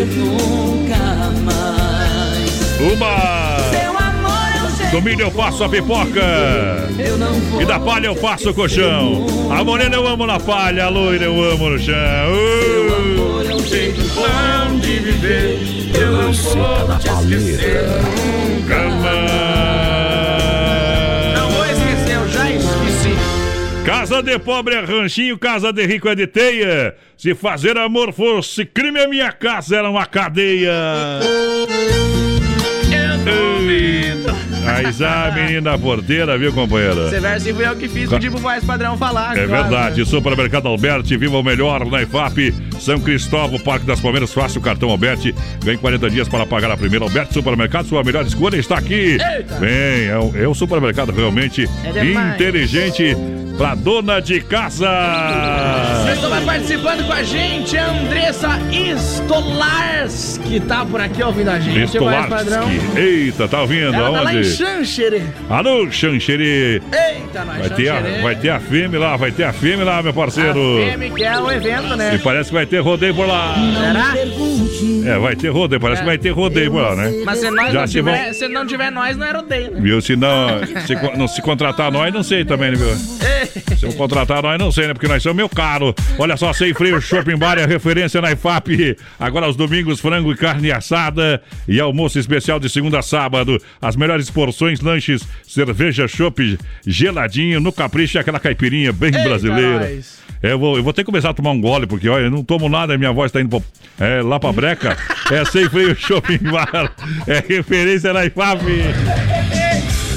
Esquecer nunca mais. Uma! Seu amor é Do milho eu faço a pipoca. Eu não vou E da palha eu faço o colchão. A morena eu amo na palha, a loira eu amo no chão. Uh! é um jeito bom de viver. Eu não vou te esquecer Casa de pobre é ranchinho, casa de rico é de teia. Se fazer amor fosse crime, a minha casa era uma cadeia. Eu. Mas a menina porteira, viu, companheira? Esse verso fui eu que fiz, pedi pro voz padrão falar. É claro. verdade, Supermercado Alberti, viva o melhor na IFAP, São Cristóvão, Parque das Palmeiras, faça o cartão Alberti, vem 40 dias para pagar a primeira. Alberti Supermercado, sua melhor escolha está aqui. Eita. Vem, é um, é um supermercado realmente É inteligente para dona de casa. Pessoal vai participando com a gente, a Andressa Stolarski tá por aqui ouvindo a gente. Stolarski. Eita, tá ouvindo? Ela tá lá em Aonde? Xanxerê. Alô, Xanxerê. Eita, nós, Vai ter, a, vai ter a FEME lá, vai ter a FEME lá, meu parceiro. Fêmea, que é o evento, né? E parece que vai ter rodeio por lá. Será? É, vai ter rodeio, parece que vai ter rodeio por lá, né? Mas se nós Já não se vão- tiver, se não tiver nós, não é rodeio, né? Viu? Se não se, não se contratar nós, não sei também, né, viu? Se eu contratar nós, não sei, né? Porque nós somos meio caro. Olha só, sem freio, Shopping Bar é referência na IFAP. Agora aos domingos, frango e carne assada e almoço especial de segunda a sábado. As melhores porções, lanches, cerveja, chopp, geladinho, no capricho e aquela caipirinha bem brasileira. nós. Eu, vou, eu vou ter que começar a tomar um gole, porque olha, eu não tomo nada, minha voz tá indo pra- é, lá pra breca. É sem freio Shopping Bar. É referência na IFAP.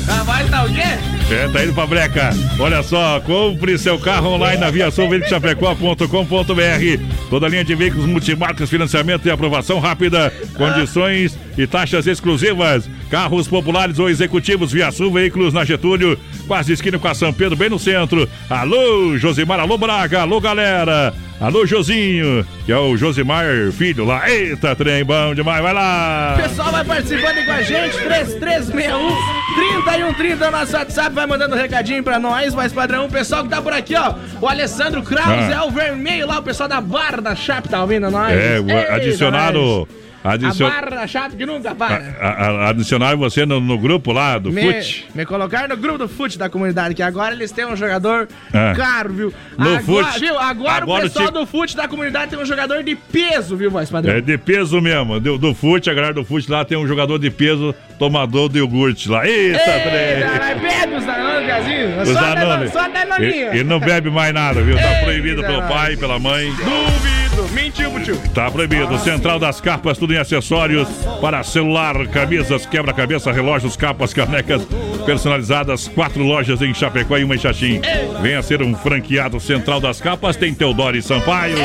A voz tá o quê? É, tá indo pra breca. Olha só, compre seu carro online na viaçãoveicochapecó.com.br. Toda linha de veículos multimarcas, financiamento e aprovação rápida, condições e taxas exclusivas. Carros populares ou executivos, Viaçu Veículos na Getúlio, quase esquina com a São Pedro, bem no centro. Alô, Josimar, alô, Braga, alô, galera. Alô, Josinho, que é o Josimar Filho lá. Eita, trem bom demais, vai lá. O pessoal vai participando com a gente, 3361 3130 nosso WhatsApp, vai mandando um recadinho pra nós, mais padrão. O pessoal que tá por aqui, ó, o Alessandro Kraus, Ah. é o vermelho lá, o pessoal da Barra da Chape tá ouvindo nós. É, o- Eita, adicionaram. nós. Adicion... A Barra Chape que nunca para. a- a- adicionaram você no, no grupo lá do me, FUT. me colocaram no grupo do fute da comunidade, que agora eles têm um jogador É. caro, viu? No agora, fute. Viu? Agora, Agora o pessoal ti- do fute da comunidade tem um jogador de peso, viu, voz padrão? É de peso mesmo, do, do FUT, a galera do FUT lá tem um jogador de peso, tomador de iogurte lá. Eita, trem! mas bebe os danones, Gazinho. Os Só Danone. Danone, Só danoninho. E, e não bebe mais nada, viu? Tá Eita, proibido pelo pai, pela mãe. Duvido. Mentiu, tio. Tá proibido. Central das Capas, tudo em acessórios para celular, camisas, quebra-cabeça, relógios, capas, canecas personalizadas. Quatro lojas em Chapecó e uma em Xaxim. Venha ser um franqueado Central das Capas. Tem Teodoro e Sampaio.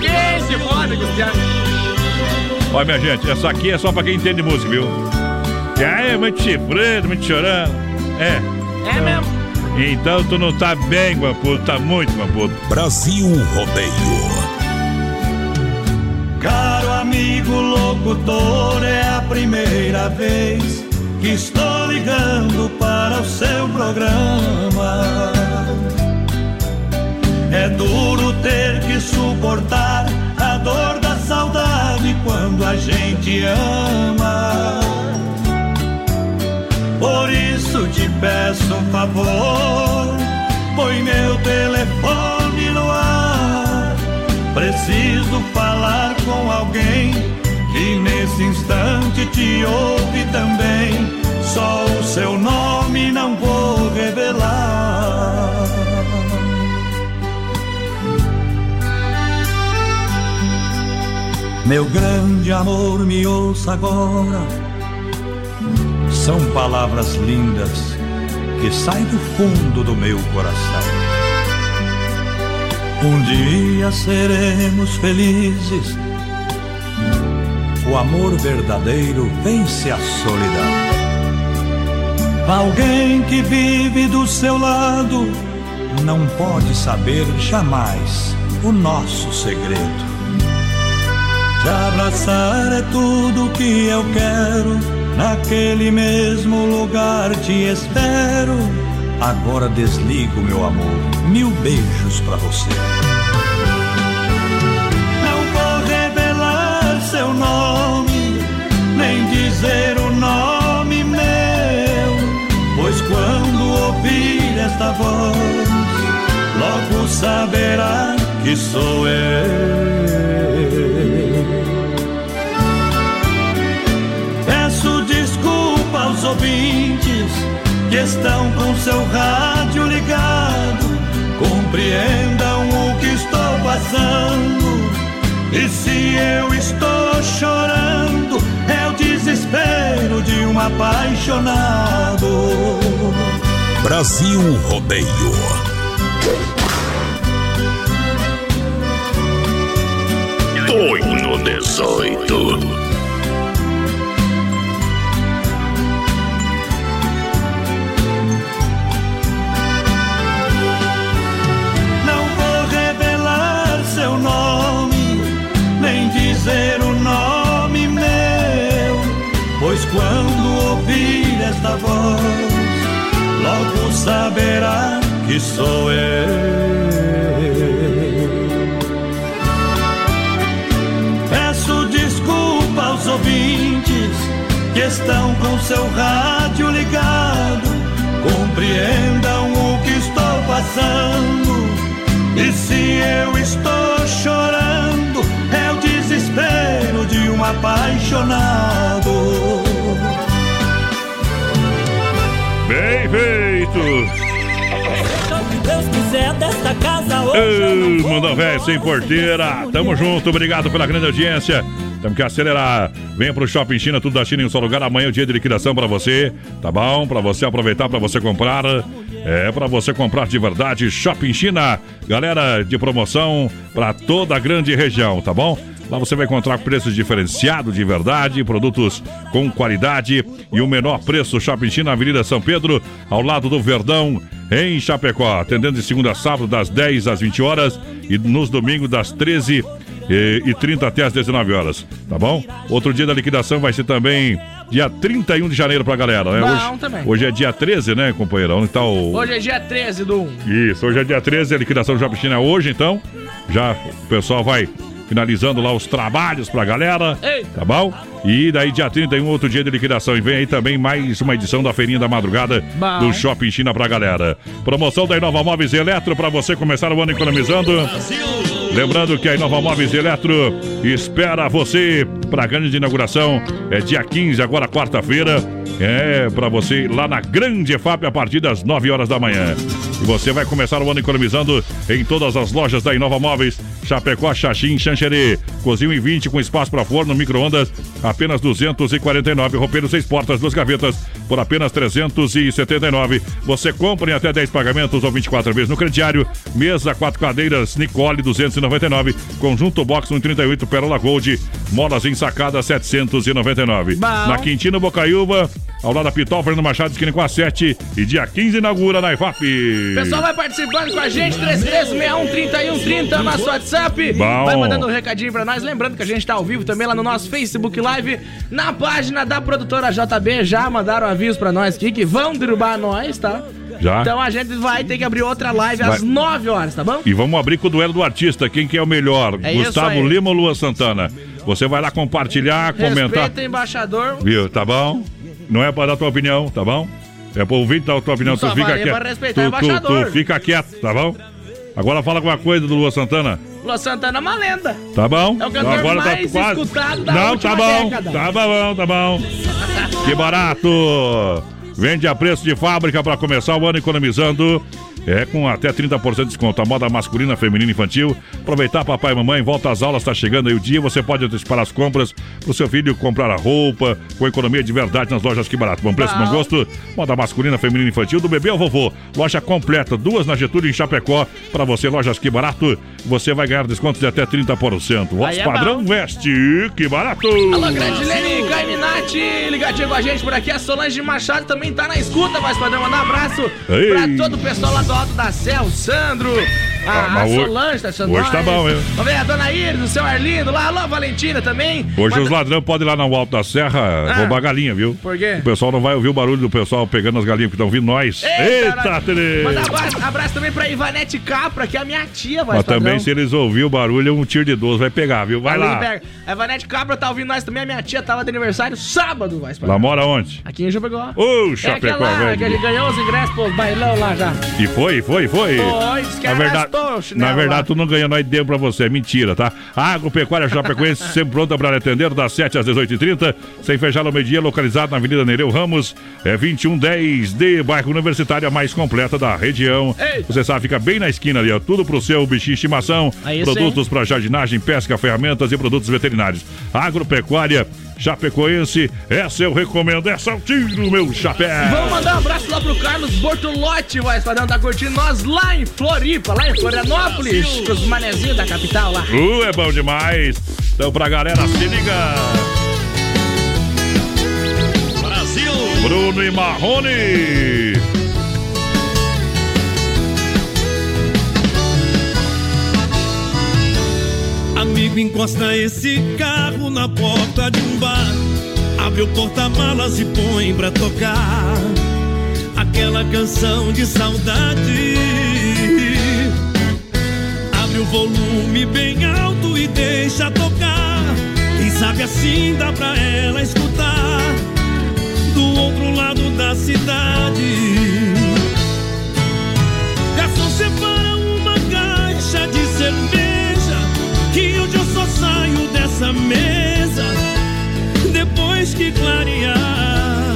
Que se foda, Cristiano. Olha, minha gente, essa aqui é só pra quem entende música, viu? É muito chifrando, muito chorando. É. É mesmo. Então tu não tá bem, Guampudo, tá muito, Guampudo. Brasil Rodeio. Caro amigo locutor, é a primeira vez que estou ligando para o seu programa. É duro ter que suportar quando a gente ama. Por isso te peço um favor, põe meu telefone no ar. Preciso falar com alguém que nesse instante te ouve também. Só o seu nome não vou revelar. Meu grande amor, me ouça agora. São palavras lindas que saem do fundo do meu coração. Um dia seremos felizes. O amor verdadeiro vence a solidão. Alguém que vive do seu lado não pode saber jamais o nosso segredo. Te abraçar é tudo que eu quero, naquele mesmo lugar te espero. Agora desligo, meu amor, mil beijos pra você. Não vou revelar seu nome, nem dizer o nome meu, pois quando ouvir esta voz, logo saberá que sou eu. Peço desculpa aos ouvintes que estão com seu rádio ligado. Compreendam o que estou passando. E se eu estou chorando, é o desespero de um apaixonado. Brasil Rodeio. Doido 18. Não vou revelar seu nome, nem dizer o nome meu, pois quando ouvir esta voz, logo saberá que sou eu. Estão com seu rádio ligado. Compreendam o que estou passando. E se eu estou chorando, é o desespero de um apaixonado. Bem feito! Deus quiser desta casa Ei, Manda velho sem porteira. Tamo junto, obrigado pela grande audiência. Temos que acelerar. Venha pro Shopping China, tudo da China em um só lugar. Amanhã é o dia de liquidação pra você, tá bom? Pra você aproveitar, pra você comprar. É pra você comprar de verdade. Shopping China, galera de promoção pra toda a grande região, tá bom? Lá você vai encontrar preços diferenciados de verdade, produtos com qualidade e o menor preço. Shopping China, Avenida São Pedro, ao lado do Verdão, em Chapecó. Atendendo de segunda a sábado, das 10 às 20 horas e nos domingos, das 13 e, e 30 até às 19 horas, tá bom? Outro dia da liquidação vai ser também dia 31 de janeiro pra galera, né? Bom hoje, também. hoje é dia 13, né, companheiro? Onde tá o. Hoje é dia 13 do 1. Isso, hoje é dia 13, a liquidação do Shopping China é hoje, então. Já o pessoal vai finalizando lá os trabalhos pra galera, tá bom? E daí dia 31, outro dia de liquidação. E vem aí também mais uma edição da Feirinha da Madrugada Bom. do Shopping China pra galera. Promoção da Inova Móveis Eletro pra você começar o ano economizando. Lembrando que a Inova Móveis Eletro espera você para a grande inauguração. É dia 15, agora quarta-feira. É para você lá na Grande EFAP a partir das 9 horas da manhã. Você vai começar o ano economizando em todas as lojas da Inova Móveis. Chapecó, Xaxim, Xanxerê. Cozinho em 20 com espaço para forno, micro-ondas, apenas 249. Roupeiro seis portas, duas gavetas, por apenas 379. Você compra em até 10 pagamentos ou 24 vezes no crediário. Mesa, quatro cadeiras, Nicole, 299. Conjunto Box 138, Pérola Gold. Molas ensacadas, 799. Bom. Na Quintino Bocaiúva, ao lado da Pitol, Fernando Machado, esquina com a 7. E dia 15 inaugura na IFAP. Pessoal vai participando com a gente, 3361-3130, nosso WhatsApp. Bom. Vai mandando um recadinho pra nós. Lembrando que a gente tá ao vivo também lá no nosso Facebook Live, na página da produtora JB. Já mandaram aviso pra nós aqui que vão derrubar nós, tá? Já. Então a gente vai ter que abrir outra live às Vai. 9 horas, tá bom? E vamos abrir com o duelo do artista. Quem que é o melhor? É Gustavo. Lima ou Lua Santana? Você vai lá compartilhar, comentar. Respeita, embaixador. Viu? Tá bom? Não é pra dar tua opinião, tá bom? É pra ouvir dar tua opinião, tu fica quieto. tu, tu, tu fica quieto, tá bom? Agora fala alguma coisa do Lua Santana. Lua Santana é uma lenda. Tá bom? É o cantor Agora tá mais quase. escutado da Não, tá bom. década. Tá bom, tá bom. Que barato. Vende a preço de fábrica para começar o ano economizando. É com até 30% de desconto. A moda masculina, feminina e infantil. Aproveitar papai e mamãe, volta às aulas, está chegando aí o dia. Você pode antecipar as compras para o seu filho comprar a roupa com economia de verdade nas lojas Que Barato. Bom preço, bom Bom. gosto. Moda masculina, feminina e infantil, do bebê ao vovô. Loja completa, duas na Getúlio em Chapecó. Para você, lojas Que Barato, você vai ganhar desconto de até 30%. Voz é padrão bom. Veste, Que Barato. Alô, grande Lene Caiminati, ligadinho com a gente por aqui. A Solange Machado também tá na escuta, mas podemos mandar um abraço pra todo o pessoal lá do Alto da o Sandro, Ah, A, a Solange tá hoje tá nós. bom, hein? Vamos ver a dona Iris, o seu Arlindo lá. Alô, Valentina também. Hoje Manda- os ladrões podem ir lá no Alto da Serra Ah. roubar galinha, viu? Por quê? O pessoal não vai ouvir o barulho do pessoal pegando as galinhas que estão vindo nós. Eita, Tere! Manda abraço, abraço também pra Ivanete Capra, que é a minha tia, vai Mas também, se eles ouvirem o barulho, um tiro de 12 vai pegar, viu? Vai lá. A Ivanete Capra tá ouvindo nós também. A minha tia tava de aniversário sábado, vai Lá mora onde? Aqui em Chapecó. Ô, É Chapecó, aquela velho. que ele ganhou os ingressos pro bailão lá já. E foi, foi, foi. Foi, na verdade, o chinelo na verdade lá. tu não ganhou, nós demos pra você. É mentira, tá? A Agropecuária Chapecoense sempre pronta para lhe atender das 7 às 18h30, sem fechar ao meio-dia, localizado na Avenida Nereu Ramos, é 2110 de bairro Universitário, a mais completa da região. Você sabe, fica bem na esquina ali, ó. Tudo pro seu bichinho de estimação, Aí sim. produtos para jardinagem, pesca, ferramentas e produtos veterinários. Agropecuária Chapecoense, essa eu recomendo, essa eu tiro, meu chapéu. Vamos mandar um abraço lá pro Carlos Bortolotti, vai Espadão, tá curtindo nós lá em Floripa, lá em Florianópolis, pros manezinhos da capital lá. Uh, é bom demais. Então, pra galera, se liga. Brasil! Bruno e Marrone. Amigo, encosta esse carro na porta de um bar. Abre o porta-malas e põe pra tocar aquela canção de saudade. Abre o volume bem alto e deixa tocar. Quem sabe assim dá pra ela escutar do outro lado da cidade. Saio dessa mesa Depois que clarear.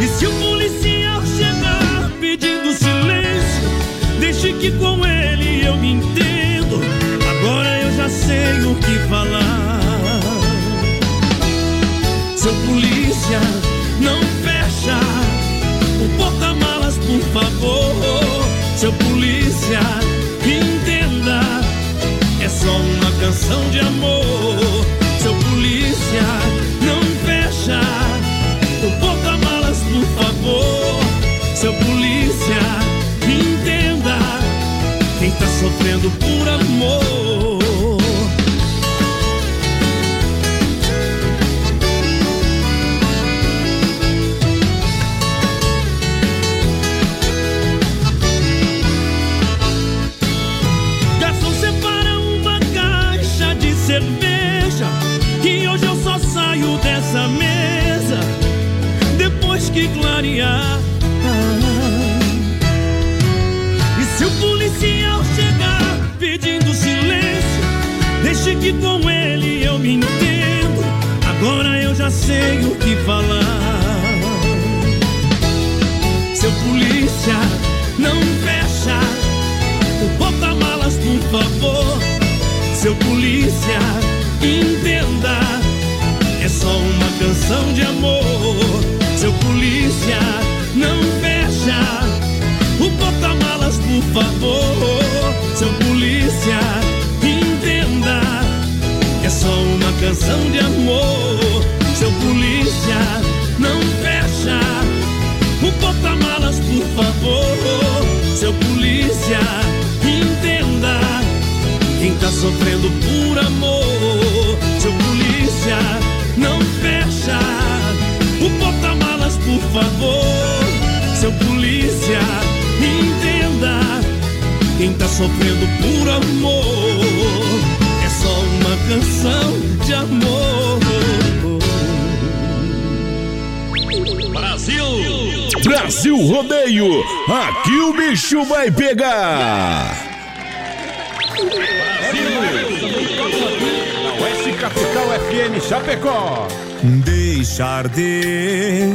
E se o policial chegar pedindo silêncio Deixe que com ele eu me entendo. Agora eu já sei o que falar. Seu polícia, não fecha o porta-malas, por favor. Seu polícia, só uma canção de amor. Seu polícia, não fecha o porta-malas, por favor. Seu polícia, entenda, quem tá sofrendo por amor. Sei o que falar Seu polícia, não fecha o porta-malas, por favor. Seu polícia, entenda, é só uma canção de amor. Seu polícia, não fecha o porta-malas, por favor. Seu polícia, entenda, é só uma canção de amor. Seu polícia, não fecha o porta-malas, por favor. Seu polícia, entenda. Quem tá sofrendo por amor. Seu polícia, não fecha o porta-malas, por favor. Seu polícia, entenda. Quem tá sofrendo por amor. É só uma canção de amor. Brasil! Brasil Rodeio, aqui o bicho vai pegar. Na Oeste Capital FM Chapecó. Deixar de,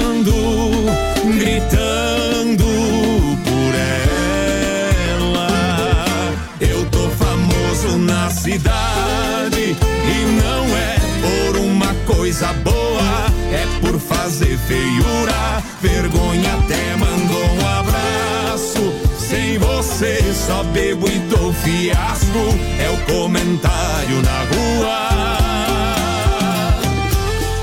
feiura. Vergonha até mandou um abraço. Sem você só bebo e dou fiasco. É o comentário na rua.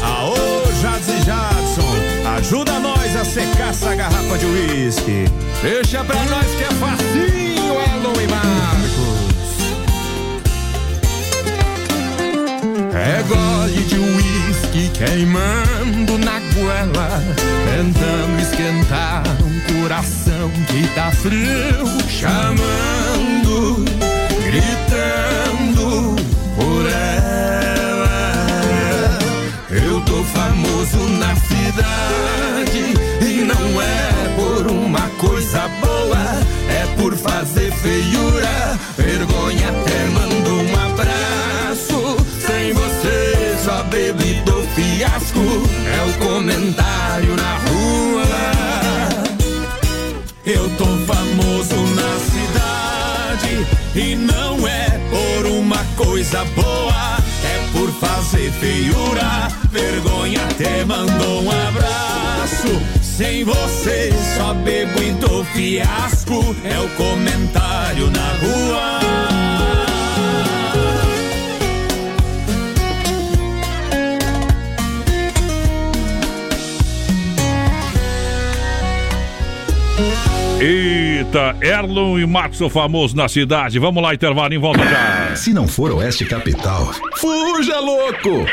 Aô, Jades e Jadson, ajuda nós a secar essa garrafa de uísque. Deixa pra nós que é facinho, Elon e Marcos. É gole de uísque queimando na goela, tentando esquentar um coração que tá frio, chamando, gritando por ela. Eu tô famoso na cidade e não é por uma coisa boa, é por fazer feiura, vergonha até mando um abraço. Fiasco, é o comentário na rua. Eu tô famoso na cidade e não é por uma coisa boa, é por fazer feiura, vergonha até mandou um abraço. Sem você só bebo e dou fiasco, é o comentário na rua. Eita, Erlon e Max, o famoso na cidade. Vamos lá, intervalo em volta já. Se não for Oeste Capital, fuja louco!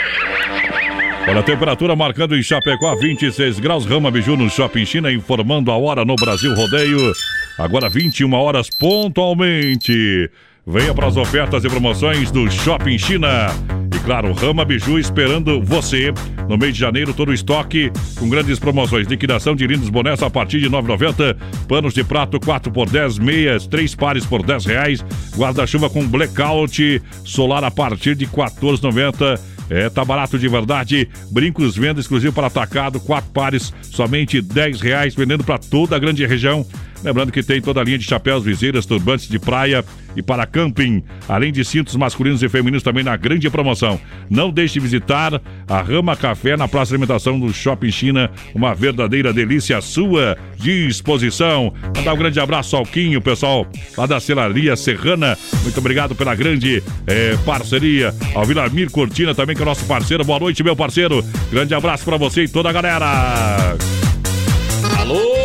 Olha a temperatura marcando em Chapecó 26 graus, Rama Biju no Shopping China, informando a hora no Brasil Rodeio. Agora 21 horas pontualmente. Venha para as ofertas e promoções do Shopping China. Claro, Rama Biju esperando você. No mês de janeiro, todo o estoque com grandes promoções. Liquidação de lindos bonés a partir de 9,90. Panos de prato 4 por 10, meias, 3 pares por 10 reais. Guarda-chuva com blackout, solar a partir de 14,90. É, tá barato de verdade. Brincos venda exclusivo para atacado, quatro pares, somente 10 reais, vendendo para toda a grande região. Lembrando que tem toda a linha de chapéus, viseiras, turbantes de praia e para camping, além de cintos masculinos e femininos também na grande promoção. Não deixe de visitar a Rama Café na Praça de Alimentação do Shopping China, uma verdadeira delícia à sua disposição. Mandar um grande abraço ao Quinho, pessoal lá da Celaria Serrana. Muito obrigado pela grande eh, parceria. Ao Vilamir Cortina também, que é nosso parceiro. Boa noite, meu parceiro. Grande abraço para você e toda a galera. Alô,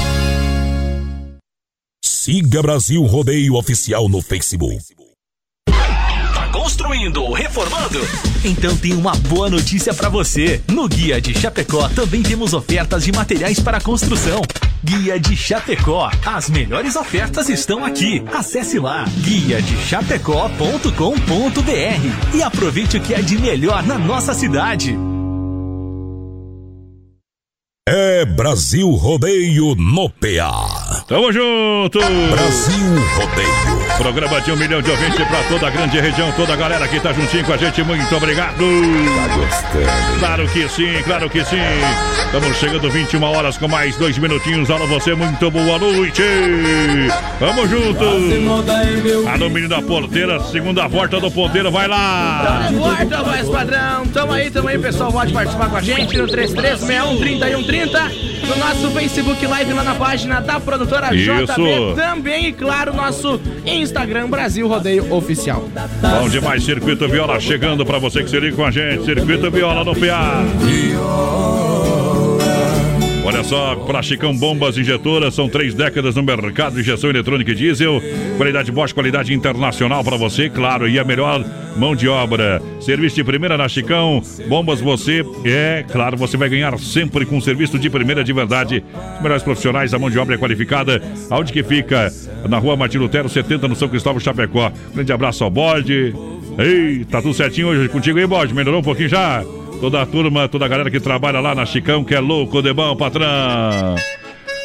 Siga Brasil Rodeio Oficial no Facebook. Tá construindo, reformando? Então tem uma boa notícia para você. No Guia de Chapecó também temos ofertas de materiais para construção. Guia de Chapecó. As melhores ofertas estão aqui. Acesse lá guia de e aproveite o que é de melhor na nossa cidade. É Brasil Rodeio no PA. Tamo junto! Brasil Rodeio. Programa de um milhão de ouvintes pra toda a grande região, toda a galera que tá juntinho com a gente, muito obrigado! Tá gostando? Claro que sim, claro que sim! Estamos chegando 21 horas com mais dois minutinhos. Alô, você, muito boa noite! Tamo junto! Alô, menino da porteira, segunda volta do ponteiro, vai lá! Tamo de volta, voz padrão. Tamo aí, tamo aí, pessoal. Pode participar com a gente no 3361 3130 no nosso Facebook Live lá na página da produtora Isso. JB. Também, e claro, nosso Instagram Brasil Rodeio Oficial. Bom demais, Circuito Viola chegando pra você que se liga com a gente. Circuito Viola no PA. Olha só, para Chicão Bombas Injetoras, são três décadas no mercado de injeção eletrônica e diesel. Qualidade Bosch, qualidade internacional para você, claro, e a melhor mão de obra. Serviço de primeira na Chicão Bombas, você é, claro, você vai ganhar sempre com serviço de primeira de verdade. Os melhores profissionais, a mão de obra é qualificada. Aonde que fica? Na rua Martin Lutero, 70, no São Cristóvão, Chapecó. Grande abraço ao bode. Ei, tá tudo certinho hoje contigo aí, bode? Melhorou um pouquinho já? Toda a turma, toda a galera que trabalha lá na Chicão, que é louco de bom, patrão.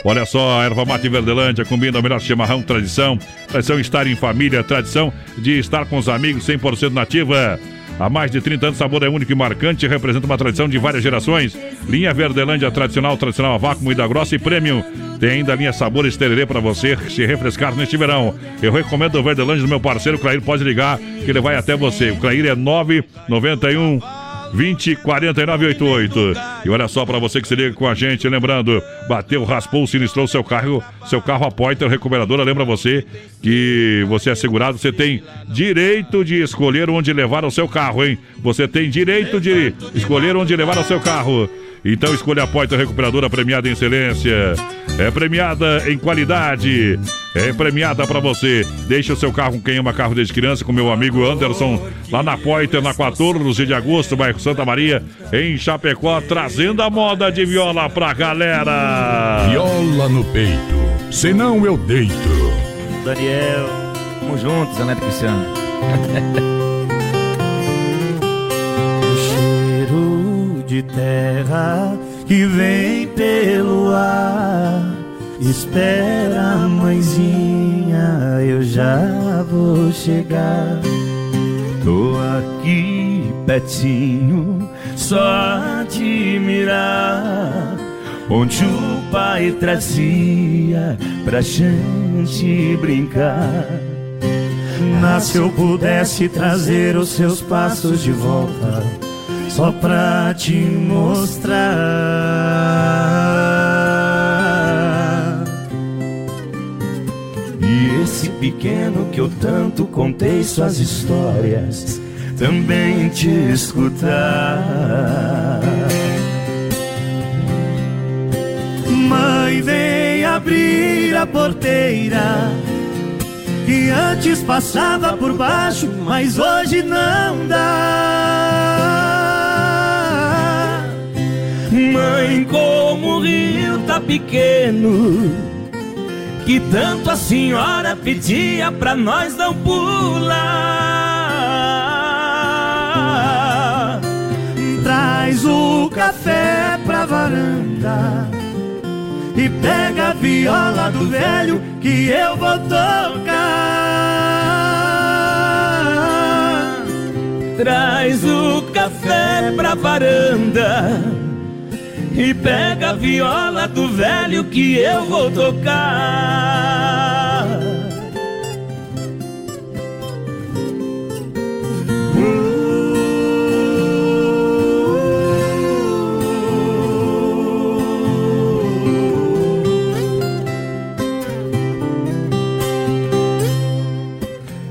Olha só, erva mate Verdelândia combina o melhor chimarrão, tradição. Tradição estar em família, tradição de estar com os amigos, 100% nativa. Há mais de 30 anos, sabor é único e marcante, representa uma tradição de várias gerações. Linha Verdelândia tradicional, tradicional a vácuo, moída grossa e premium. Tem ainda a linha Sabores Tererê para você se refrescar neste verão. Eu recomendo o Verdelândia do meu parceiro Clair, pode ligar que ele vai até você. O Clair é 991 20 49 88. E olha só para você que se liga com a gente, lembrando, bateu, raspou, sinistrou seu carro, seu carro a Poiter Recuperadora, lembra você que você é segurado, você tem direito de escolher onde levar o seu carro, hein? Você tem direito de escolher onde levar o seu carro. Então escolha a Poiter Recuperadora premiada em excelência. É premiada em qualidade. É premiada para você. Deixa o seu carro com quem ama carro desde criança, com meu amigo Anderson, lá na Poiter, na 14 de agosto, bairro Santa Maria, em Chapecó, trazendo a moda de viola pra galera. Viola no peito, senão eu deito. Daniel, tamo juntos, Neto Cristiano. de terra que vem pelo ar. Espera, mãezinha, eu já vou chegar. Tô aqui pertinho, só a te mirar. Onde o pai trazia pra gente brincar. Mas se eu pudesse trazer os seus passos de volta só pra te mostrar. E esse pequeno que eu tanto contei suas histórias, também te escutar. Mãe, vem abrir a porteira. Que antes passava por baixo, mas hoje não dá. Mãe, como o rio tá pequeno, que tanto a senhora pedia pra nós não pular. Traz o café pra varanda e pega a viola do velho que eu vou tocar. Traz o café pra varanda e pega a viola do velho que eu vou tocar.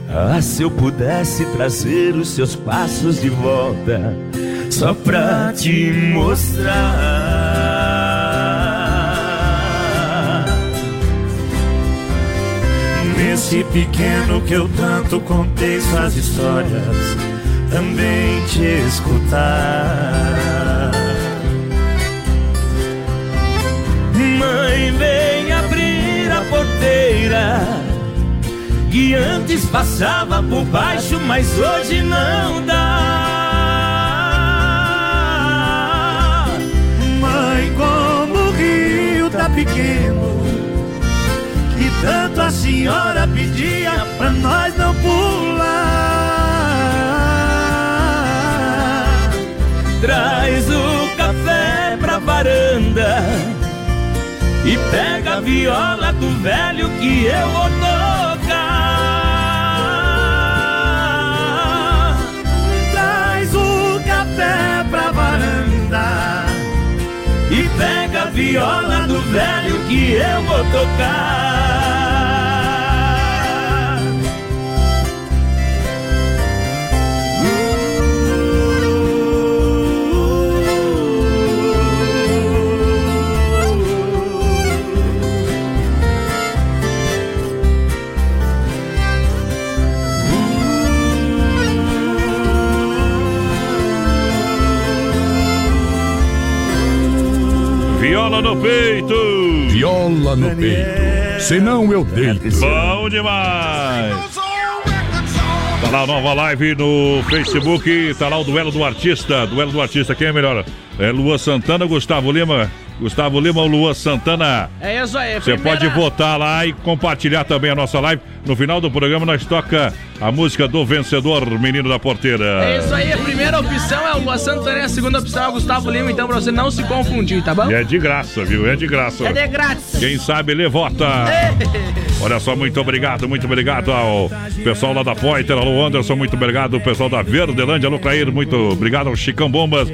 Ah, se eu pudesse trazer os seus passos de volta, só pra te mostrar. Nesse pequeno que eu tanto contei suas histórias, também te escutar. Mãe, vem abrir a porteira que antes passava por baixo, mas hoje não dá. Como o rio tá pequeno, que tanto a senhora pedia pra nós não pular. Traz o café pra varanda e pega a viola do velho que eu vou viola do velho que eu vou tocar. Peito. Viola no peito, senão eu deito. Bom demais. Tá lá a nova live no Facebook, tá lá o duelo do artista. Duelo do artista, quem é melhor? É Lua Santana ou Gustavo Lima? Gustavo Lima ou Lua Santana? É isso aí. Você primeira- pode votar lá e compartilhar também a nossa live. No final do programa nós toca a música do vencedor, Menino da Porteira. É isso aí, a primeira opção é o Lua Santana e a segunda opção é o Gustavo Lima, então pra você não se confundir, tá bom? E é de graça, viu? É de graça. É de grátis. Quem sabe, lê, vota. Olha só, muito obrigado, muito obrigado ao pessoal lá da Poiter, alô Anderson, muito obrigado, o pessoal da Verdelândia, alô Clair, muito obrigado ao Chicão Bombas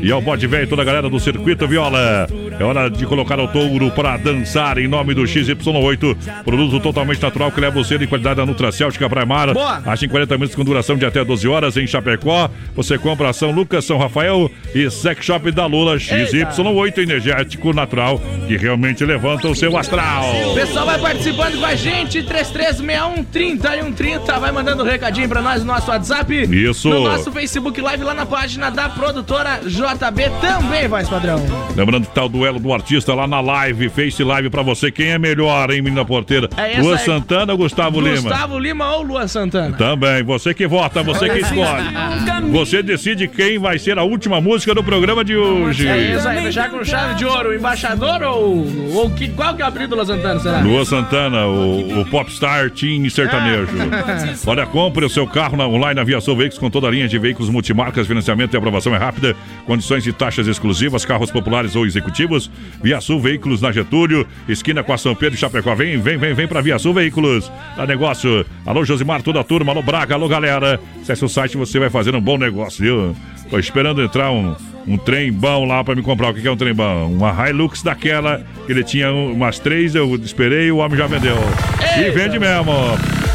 e ao Bode Velho, toda a galera do Circuito Viola. É hora de colocar o touro para dançar em nome do XY8, produto totalmente natural que leva você de qualidade da Nutracêutica. Boa. Acha em 40 minutos com duração de até 12 horas em Chapecó. Você compra São Lucas, São Rafael e Sex Shop da Lula XY8 energético natural que realmente levanta o seu astral. O pessoal vai participando com a gente, 336130 e 130, vai mandando um recadinho pra nós no nosso WhatsApp. Isso. No nosso Facebook Live, lá na página da produtora JB também, voz padrão. Lembrando que tá o duelo do artista lá na live, Face Live pra você. Quem é melhor, hein, menina porteira? É essa Lua aí. Santana ou Gustavo, Lima? Gustavo Lima ou Luan Santana? Também, você que vota, você que escolhe. Você decide quem vai ser a última música do programa de hoje. É isso aí, fechar com chave de ouro, o embaixador ou, ou que, qual que é o apelido do Luan Santana, será? Lua Santana, o, o popstar teen sertanejo. Olha, compre o seu carro na, online na Via Sul Veículos com toda a linha de veículos multimarcas, financiamento e aprovação é rápida, condições e taxas exclusivas, carros populares ou executivos. Via Sul Veículos na Getúlio, esquina com a São Pedro e Chapecó. Vem, vem, vem, vem pra Via Sul Veículos. Dá negócio. Alô, Josimar, toda a turma. Alô, Braga, alô, galera. Acesse o site você vai fazer um bom negócio, viu? Tô esperando entrar um, um trem bom lá pra me comprar. O que é um trem bom? Uma Hilux daquela, que ele tinha umas três, eu esperei o homem já vendeu. E vende mesmo.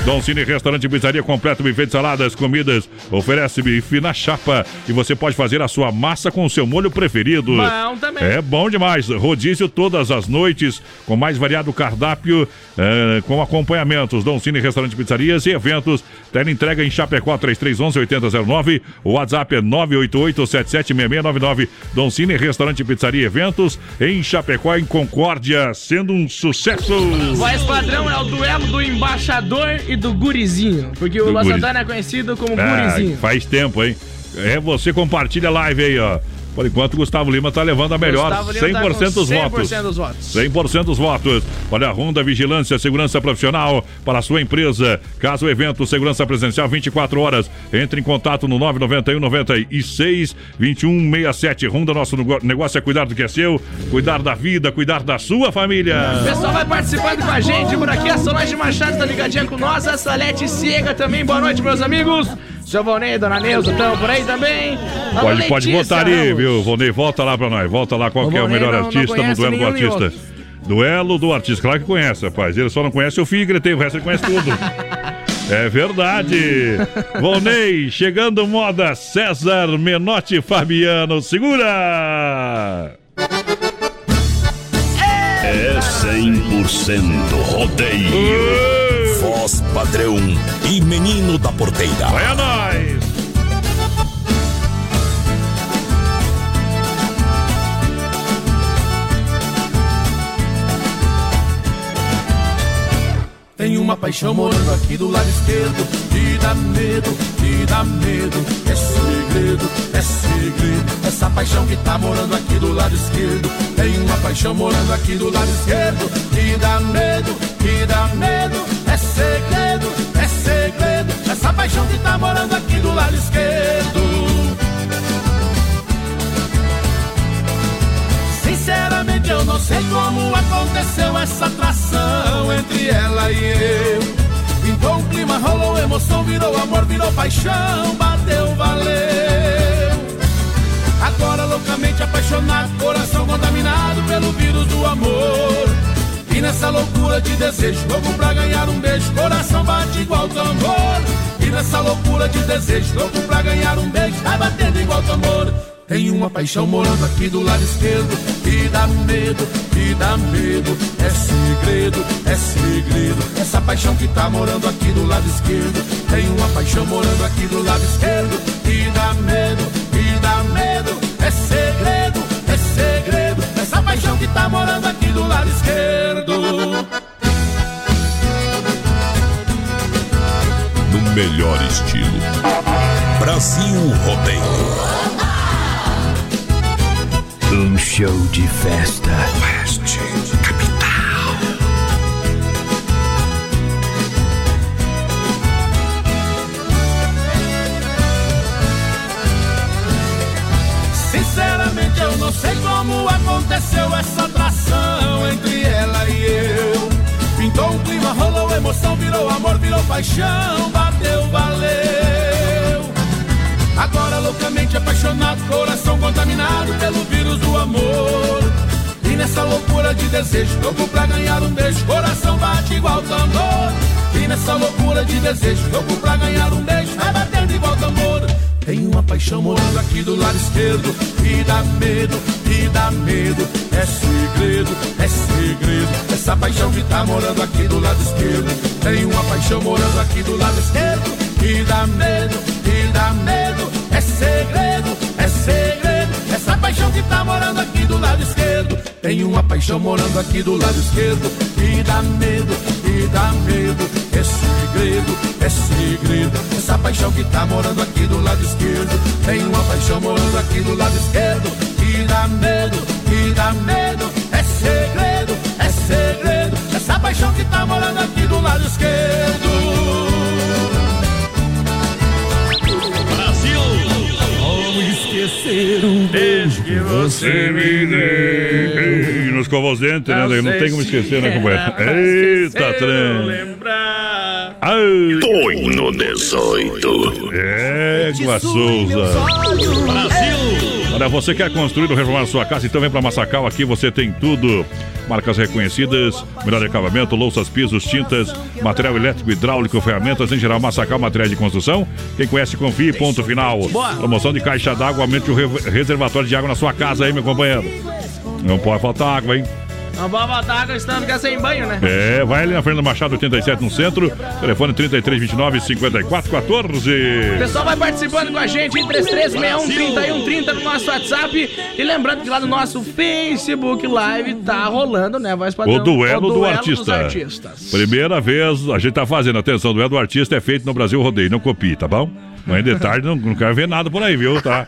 Dom Cine Restaurante e Pizzaria completo, buffet de saladas, comidas, oferece bife na chapa e você pode fazer a sua massa com o seu molho preferido. Bom também. É bom demais. Rodízio todas as noites, com mais variado cardápio, eh, com acompanhamentos. Dom Cine Restaurante Pizzarias e eventos. Tela entrega em Chapecó 3311-8009. O WhatsApp é 988-776699. Dom Cine Restaurante Pizzaria e Eventos em Chapecó, em Concórdia, sendo um sucesso. Voz padrão é o duelo do embaixador e do gurizinho. Porque o Do Luan guri- Santana é conhecido como Ah, gurizinho. faz tempo, hein? É você compartilha a live aí, ó. Por enquanto, Gustavo Lima tá levando a melhor. Gustavo Lima tá 100% com dos votos. 100% dos votos. 100% dos votos. Olha, a Ronda Vigilância, Segurança Profissional para a sua empresa. Caso o evento, segurança presencial 24 horas. Entre em contato no 991 96 21 67. Ronda, nosso negócio é cuidar do que é seu, cuidar da vida, cuidar da sua família. O pessoal vai participando com a gente por aqui. A Solange Machado tá ligadinha com nós. A Salete Ciega também. Boa noite, meus amigos. Seu Valnei, Dona Neuza, estão por aí também. Pode, pode Letícia votar aí, Ramos. viu? Volney, volta lá pra nós. Volta lá qual O que é o melhor não- não artista no conhece duelo do artista. Duelo do artista. Claro que conhece, rapaz. Ele só não conhece o Figre, tem o resto ele conhece tudo. É verdade. Volney, chegando moda César Menotti Fabiano. Segura! É 100% rodeio. Voz padrão e menino da porteira. A nós! Tem uma paixão morando aqui do lado esquerdo Que dá medo, que dá medo É segredo, é segredo Essa paixão que tá morando aqui do lado esquerdo Tem uma paixão morando aqui do lado esquerdo Que dá medo, que dá medo É segredo, é segredo Essa paixão que tá morando aqui do lado esquerdo Sinceramente eu não sei como aconteceu essa atração entre ela e eu. Pintou um clima, rolou emoção, virou amor, virou paixão, bateu, valeu. Agora loucamente apaixonado, coração contaminado pelo vírus do amor. E nessa loucura de desejo, louco pra ganhar um beijo, coração bate igual tambor. E nessa loucura de desejo, louco pra ganhar um beijo, vai batendo igual tambor. Tem uma paixão morando aqui do lado esquerdo Que dá medo, que dá medo. É segredo, é segredo. Essa paixão que tá morando aqui do lado esquerdo. Tem uma paixão morando aqui do lado esquerdo Que dá medo, que dá medo. É segredo, é segredo. Essa paixão que tá morando aqui do lado esquerdo melhor estilo. Brasil Rodeio. Um show de festa. Oeste, capital. Sinceramente eu não sei como aconteceu essa atração entre ela e eu. Pintou um clima, rolou emoção, virou amor, virou paixão, bateu, valeu. Agora loucamente apaixonado, coração contaminado pelo vírus do amor. E nessa loucura de desejo, louco pra ganhar um beijo, coração bate igual tambor. E nessa loucura de desejo, louco pra ganhar um beijo, vai batendo igual tambor. Tem uma paixão morando aqui do lado esquerdo. E dá medo, e dá medo. É segredo, é segredo. Essa paixão que tá morando aqui do lado esquerdo. Tem uma paixão morando aqui do lado esquerdo. E dá medo, e dá medo. É segredo, é segredo. Essa paixão que tá morando aqui do lado esquerdo. Tem uma paixão morando aqui do lado esquerdo. E dá medo, e dá medo. É segredo, é segredo. Essa paixão que tá morando aqui do lado esquerdo. Tem uma paixão morando aqui do lado esquerdo. E dá medo, e dá medo. É segredo, é segredo. Essa paixão que tá morando aqui do lado esquerdo. Brasil! Como esquecer um beijo que Você me deu. Ei, Nos covos dentes, né? Não tem como esquecer, né, companheiro? Eita, trem. Toino 18. Égua Souza. Brasil! Olha, você quer construir ou reformar sua casa? Então vem para Massacal. Aqui você tem tudo. Marcas reconhecidas, melhor acabamento, louças, pisos, tintas, material elétrico, hidráulico, ferramentas, em geral, Massacal, materiais de construção. Quem conhece, confie, ponto final. Promoção de caixa d'água, aumente o re- reservatório de água na sua casa aí, meu companheiro. Não pode faltar água, hein? Não vamos botar água, estando ficar sem banho, né? É, vai ali na Fernanda Machado 87 no centro. Telefone 3329 5414. O pessoal vai participando com a gente em 3361-3130 no nosso WhatsApp. E lembrando que lá no nosso Facebook Live tá rolando, né, voz O padrão? duelo, do artista. artistas. Primeira vez a gente tá fazendo. Atenção, o duelo do artista é feito no Brasil Rodeio. Não copie, tá bom? Amanhã de tarde não, não quero ver nada por aí, viu? Tá?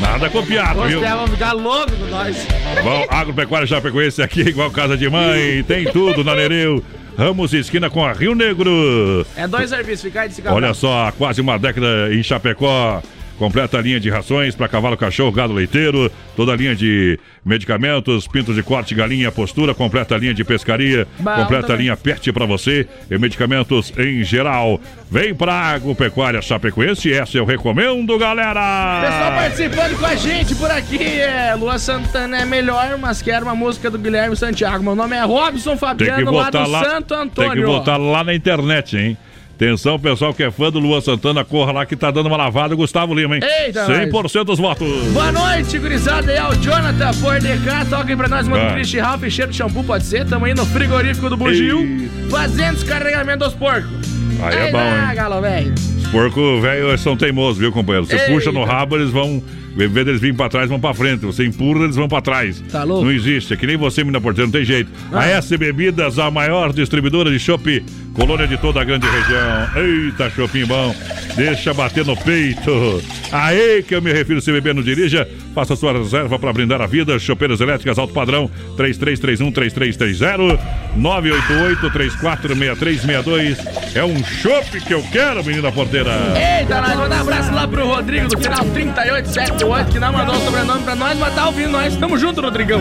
Nada copiado, Os viu? vão ficar loucos nós. Bom, Agropecuária Chapecoense aqui, igual casa de mãe. Tem tudo na Nereu. Ramos esquina com a Rio Negro. É dois serviços, ficar aí desse cabelo. Olha só, quase uma década em Chapecó. Completa a linha de rações para cavalo, cachorro, gado leiteiro, toda a linha de medicamentos, pintos de corte, galinha, postura, completa a linha de pescaria, Bom completa a linha Pet para você e medicamentos em geral. Vem pra Agropecuária Chapecoense, essa eu recomendo, galera! Pessoal participando com a gente por aqui. É, Lua Santana é melhor, mas quero uma música do Guilherme Santiago. Meu nome é Robson Fabiano, lá do lá, Santo Antônio. tem que botar lá na internet, hein? Atenção, pessoal que é fã do Luan Santana, corra lá que tá dando uma lavada, Gustavo Lima, hein? Eita, 100% dos votos. Boa noite, gurizada. É o Jonathan por DK. Toquem pra nós, mano. Ah. Christian Ralph, cheiro de shampoo, pode ser. Tamo aí no frigorífico do Bugio, fazendo descarregamento dos porcos. Aí é bom, hein? galo velho. Os porcos velhos eles são teimosos, viu, companheiro? Você Eita. puxa no rabo, eles vão. Em vez deles virem pra trás, vão pra frente. Você empurra, eles vão pra trás. Tá louco? Não existe. É que nem você, menina porteira, não tem jeito. A Ah. S Bebidas, a maior distribuidora de chopp, colônia de toda a grande região. Eita, chopinho bom. Deixa bater no peito. Aê, que eu me refiro, se beber não dirija. Faça sua reserva para brindar a vida. Chopeiras elétricas alto padrão 3331-3330 988-346362. É um chopp que eu quero, menina porteira. Eita, nós mandar um abraço lá pro Rodrigo do final 3878, que não mandou o sobrenome pra nós, mas tá ouvindo nós. Tamo junto, Rodrigão.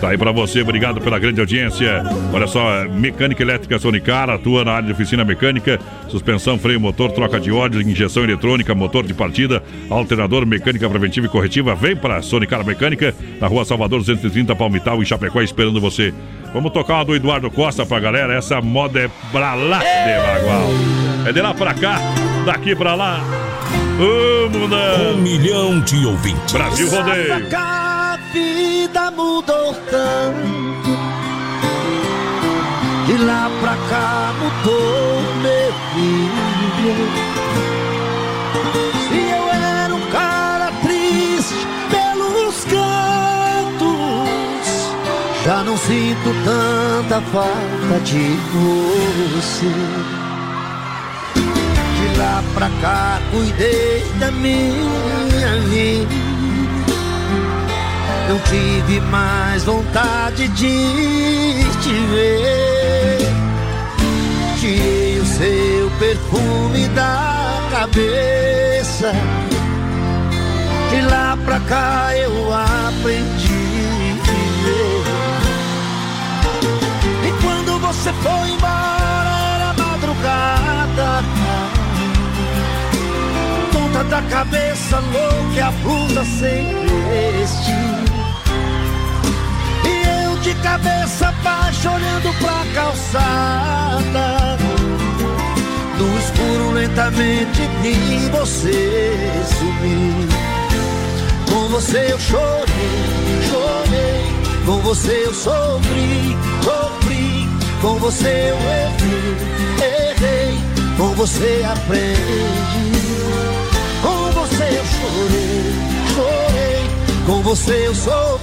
Tá aí pra você, obrigado pela grande audiência. Olha só, mecânica elétrica Sonicar atua na área de oficina mecânica, suspensão, freio, motor, troca de óleo, injeção eletrônica, motor de partida, alternador, mecânica preventiva e corretiva. Vem pra Sonicar Mecânica, na rua Salvador 230, Palmital, em Chapecó, esperando você. Vamos tocar uma do Eduardo Costa pra galera. Essa moda é pra lá de Bagual. É de lá pra cá, daqui pra lá. Vamos, né? Um milhão de ouvintes. Brasil Rodeio. a vida mudou tanto De lá pra cá mudou meu filho Se eu era um cara triste pelos cantos Já não sinto tanta falta de você De lá pra cá cuidei da minha vida. Não tive mais vontade de te ver. Tirei o seu perfume da cabeça. De lá pra cá eu aprendi a viver. E quando você foi embora era madrugada. Tonta da cabeça, louca a blusa sem vestir. De cabeça baixa olhando pra calçada. No escuro lentamente vi você sumir. Com você eu chorei, chorei. Com você eu sofri, sofri. Com você eu errei, errei. Com você aprendi. Com você eu chorei, chorei. Com você eu sofri.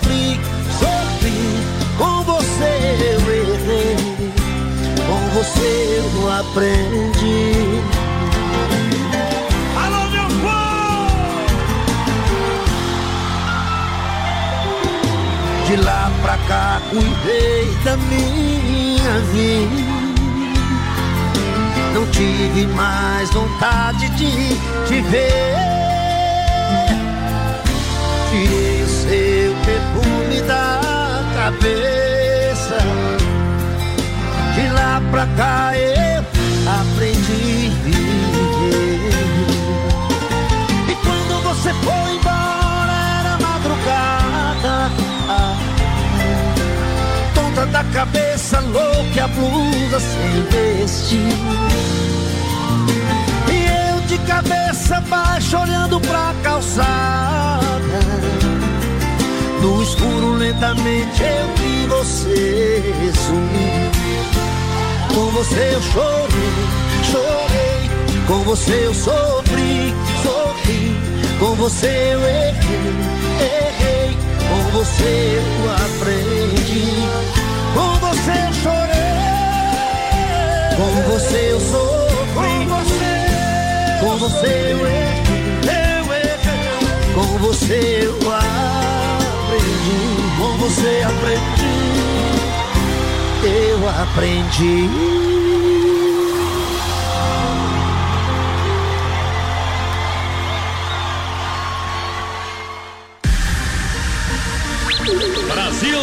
Eu errei. Com você eu aprendi. Alô, meu De lá pra cá cuidei da minha vida. Não tive mais vontade de te ver. Tirei o seu perfume da cabeça. De lá pra cá eu aprendi a viver. E quando você foi embora era madrugada. Tonta da cabeça, louca a blusa sem vestir. E eu de cabeça baixa olhando pra calçada. No escuro lentamente eu vi você sumir. Com você eu chorei, chorei. Com você eu sofri, sofri. Com você eu errei, errei. Com você eu aprendi. Com você eu chorei. Com você eu sofri. Com você, com você eu errei, eu errei. Com você eu aprendi. Com você aprendi. Eu aprendi. Brasil!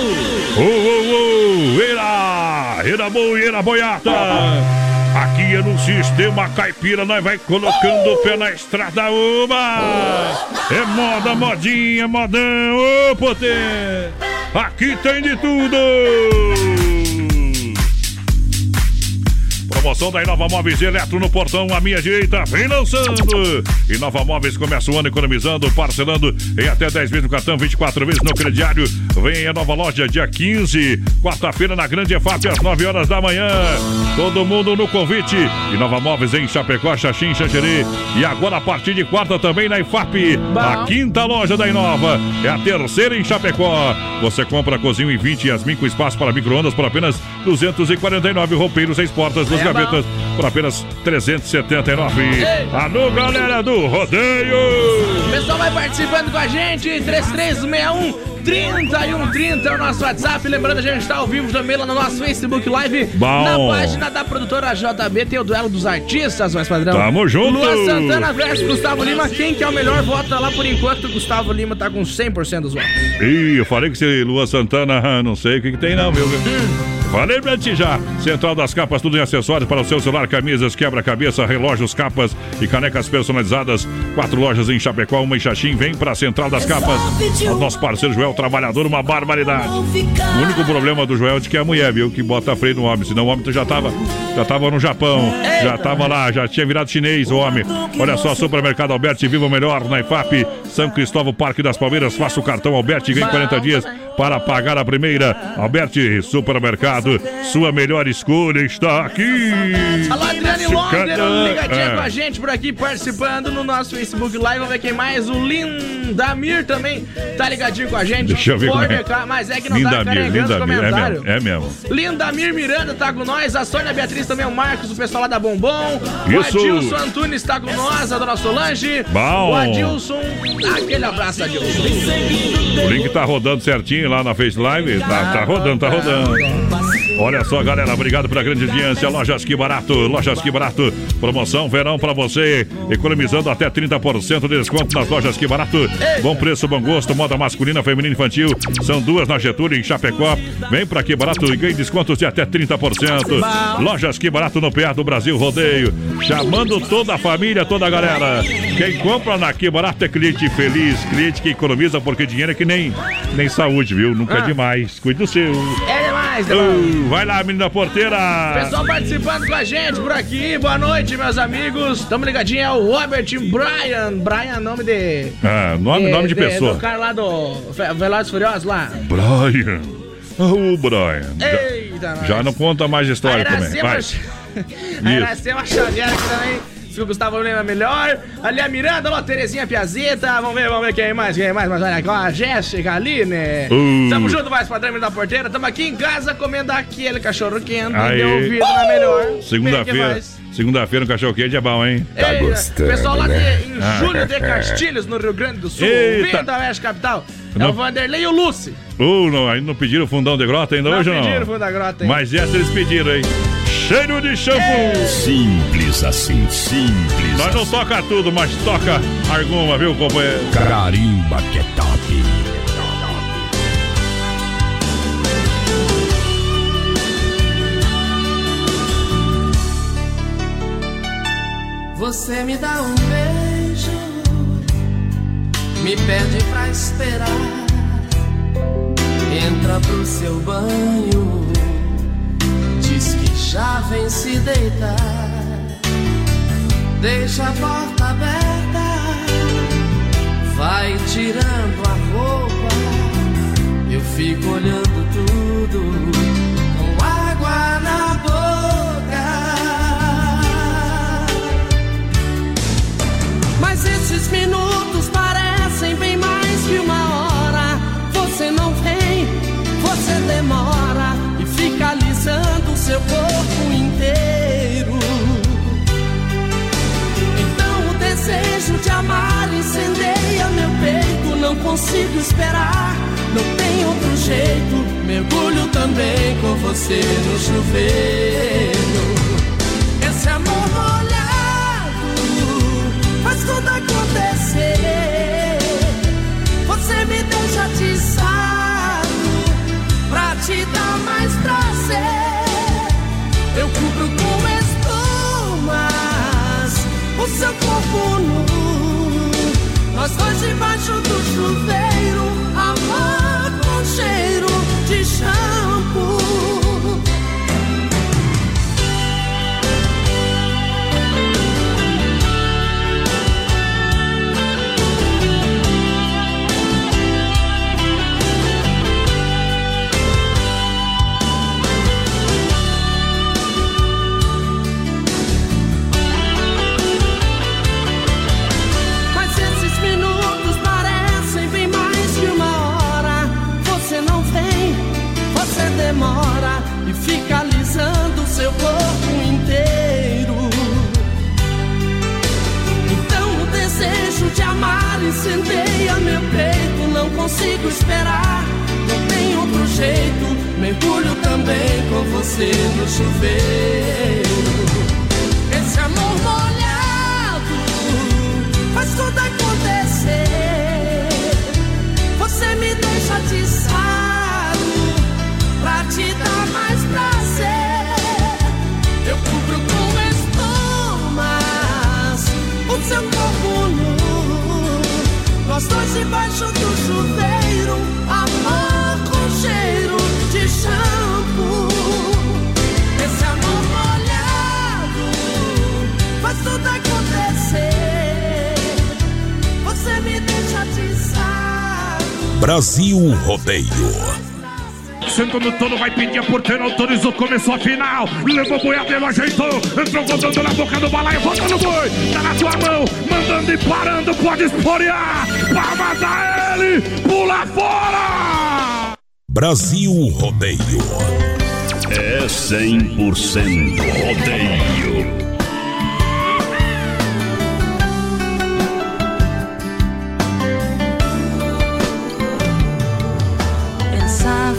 Ô, ô, ô! Era! Era boi, era boiata! Aqui é no sistema caipira, nós vai colocando o pé na estrada, uma! É moda, modinha, modão, ô potê! Aqui tem de tudo! Promoção da Inova Móveis Eletro no portão à minha direita, vem lançando. Inova Móveis começa o ano economizando, parcelando em até 10 vezes no cartão, 24 vezes no crediário. Vem a nova loja dia 15, quarta-feira na Grande EFAP às 9 horas da manhã. Todo mundo no convite. Inova Móveis em Chapecó, Xaxim, Xanxerê. E agora a partir de quarta também na IFAP. A quinta loja da Inova. É a terceira em Chapecó. Você compra cozinho em 20 Yasmin com espaço para micro-ondas por apenas 249 roupeiros, seis portas, duas É gavetas por apenas 379. Alô, galera do rodeio! O pessoal vai participando com a gente, 3361 3130 é o nosso WhatsApp. Lembrando, a gente está ao vivo também lá no nosso Facebook Live. Bom. Na página da produtora JB tem o duelo dos artistas, mais padrão. Tamo junto. Luan Santana versus Gustavo Lima. Quem que é o melhor? Vota lá por enquanto. Gustavo Lima tá com 100% dos votos. Ih, eu falei que se Lua Santana, não sei o que, que tem não, meu. Falei pra ti já. Central das Capas, tudo em acessórios para o seu celular, camisas, quebra-cabeça, relógios, capas e canecas personalizadas. Quatro lojas em Chapecó, uma em Xaxim. Vem pra Central das Capas. O nosso parceiro Joel Trabalhador, uma barbaridade. O único problema do Joel é de que é a mulher, viu? Que bota freio no homem. Senão o homem já tava, já tava no Japão. Já tava lá, já tinha virado chinês o homem. Olha só, Supermercado Alberti, viva o melhor na IFAP. São Cristóvão, Parque das Palmeiras. Faça o cartão Alberti e vem 40 dias para pagar a primeira. Alberti Supermercado, sua melhor escolha está aqui. Alô, Adriane Londer, Cadê? ligadinha É. com a gente por aqui, participando no nosso Facebook Live. Vamos ver quem mais. O Lindamir também tá ligadinho com a gente. Deixa eu ver como é. Mas é que não tá Lindamir, os Lindamir, é comentários. mesmo, é mesmo. Lindamir Miranda tá com nós, a Sônia Beatriz também, o Marcos, o pessoal lá da Bombom. Isso. O Adilson Antunes tá com nós, a dona Solange. Bom. O Adilson, aquele abraço, Adilson. O link tá rodando certinho lá na Face Live. Tá, tá rodando, tá rodando. Olha só, galera, obrigado pela grande audiência. Lojas Que Barato, Lojas Que Barato. Promoção verão pra você, economizando até 30% de desconto nas Lojas Que Barato. Bom preço, bom gosto, moda masculina, feminina e infantil. São duas na Getúlio, em Chapecó. Vem pra Que Barato e ganhe descontos de até 30%. Lojas Que Barato no PA do Brasil Rodeio. Chamando toda a família, toda a galera. Quem compra na Que Barato é cliente feliz, cliente que economiza, porque dinheiro é que nem, nem saúde, viu? Nunca é Ah. demais. Cuide do seu. É demais, demais. Uh, vai lá, menina porteira. Pessoal participando com a gente por aqui. Boa noite, meus amigos. Tamo ligadinho, é o Robert Brian. Brian, nome de. Ah, nome, nome de pessoa. Do cara lá do Ve- Velozes e Furiosos lá. Brian. Ô, Brian. Eita, Já, já não conta mais história também. Vai. A Iracema Xavier aqui também. Se o Gustavo lembra melhor. Ali a Miranda, ó, Terezinha Piazeta. Vamos ver, vamos ver quem mais, quem mais. Mas olha aqui, ó, a Jéssica ali, né? Uh. Tamo junto, mais padrão da porteira. Tamo aqui em casa comendo aquele cachorro quente. Aí. Deu ouvido na melhor. É Segunda-feira. Segunda-feira no cachorro quente é bom, hein? Ei, Pessoal lá de, em Ah. Júlio de Castilhos, no Rio Grande do Sul. Eita. Vindo da Oeste Capital. É Não. o Vanderlei e o Lucy. Uh, não, aí não pediram fundão de grota ainda Não hoje, pediram não? fundo da grota, hein? Mas essa eles pediram, hein? Cheiro de shampoo! Simples assim, simples. Nós não toca tudo, mas toca alguma, viu, companheiro? Carimba que é top. Você me dá um beijo, me pede pra esperar. Entra pro seu banho, já vem se deitar. Deixa a porta aberta, vai tirando a roupa. Eu fico olhando tudo com água na boca. Mas esses minutos parecem consigo esperar, não tem outro jeito. Mergulho também com você no chuveiro. Esse amor molhado faz tudo acontecer. Você me deixa atiçado pra te dar mais prazer. Eu cubro com espumas o seu corpo nu. Nós dois debaixo do chuveiro, amor com cheiro de shampoo. Consigo esperar, não tem outro jeito. Mergulho também com você no chuveiro. Esse amor molhado faz tudo acontecer. Você me deixa atiçado pra te dar mais prazer. Eu cubro com espumas o seu corpo nu. Nós dois debaixo do chuveiro, tudo acontecer. Você me deixa atiçado. Brasil Rodeio. Sentou no tono, vai pedir a porteira, autorizou, começou a final. Levou boiadeiro, ajeitou, entrou rodando na boca do balaio, volta no boi, tá na tua mão, mandando e parando, pode esporear. Palmas a ele, pula fora! Brasil Rodeio. É 100% rodeio.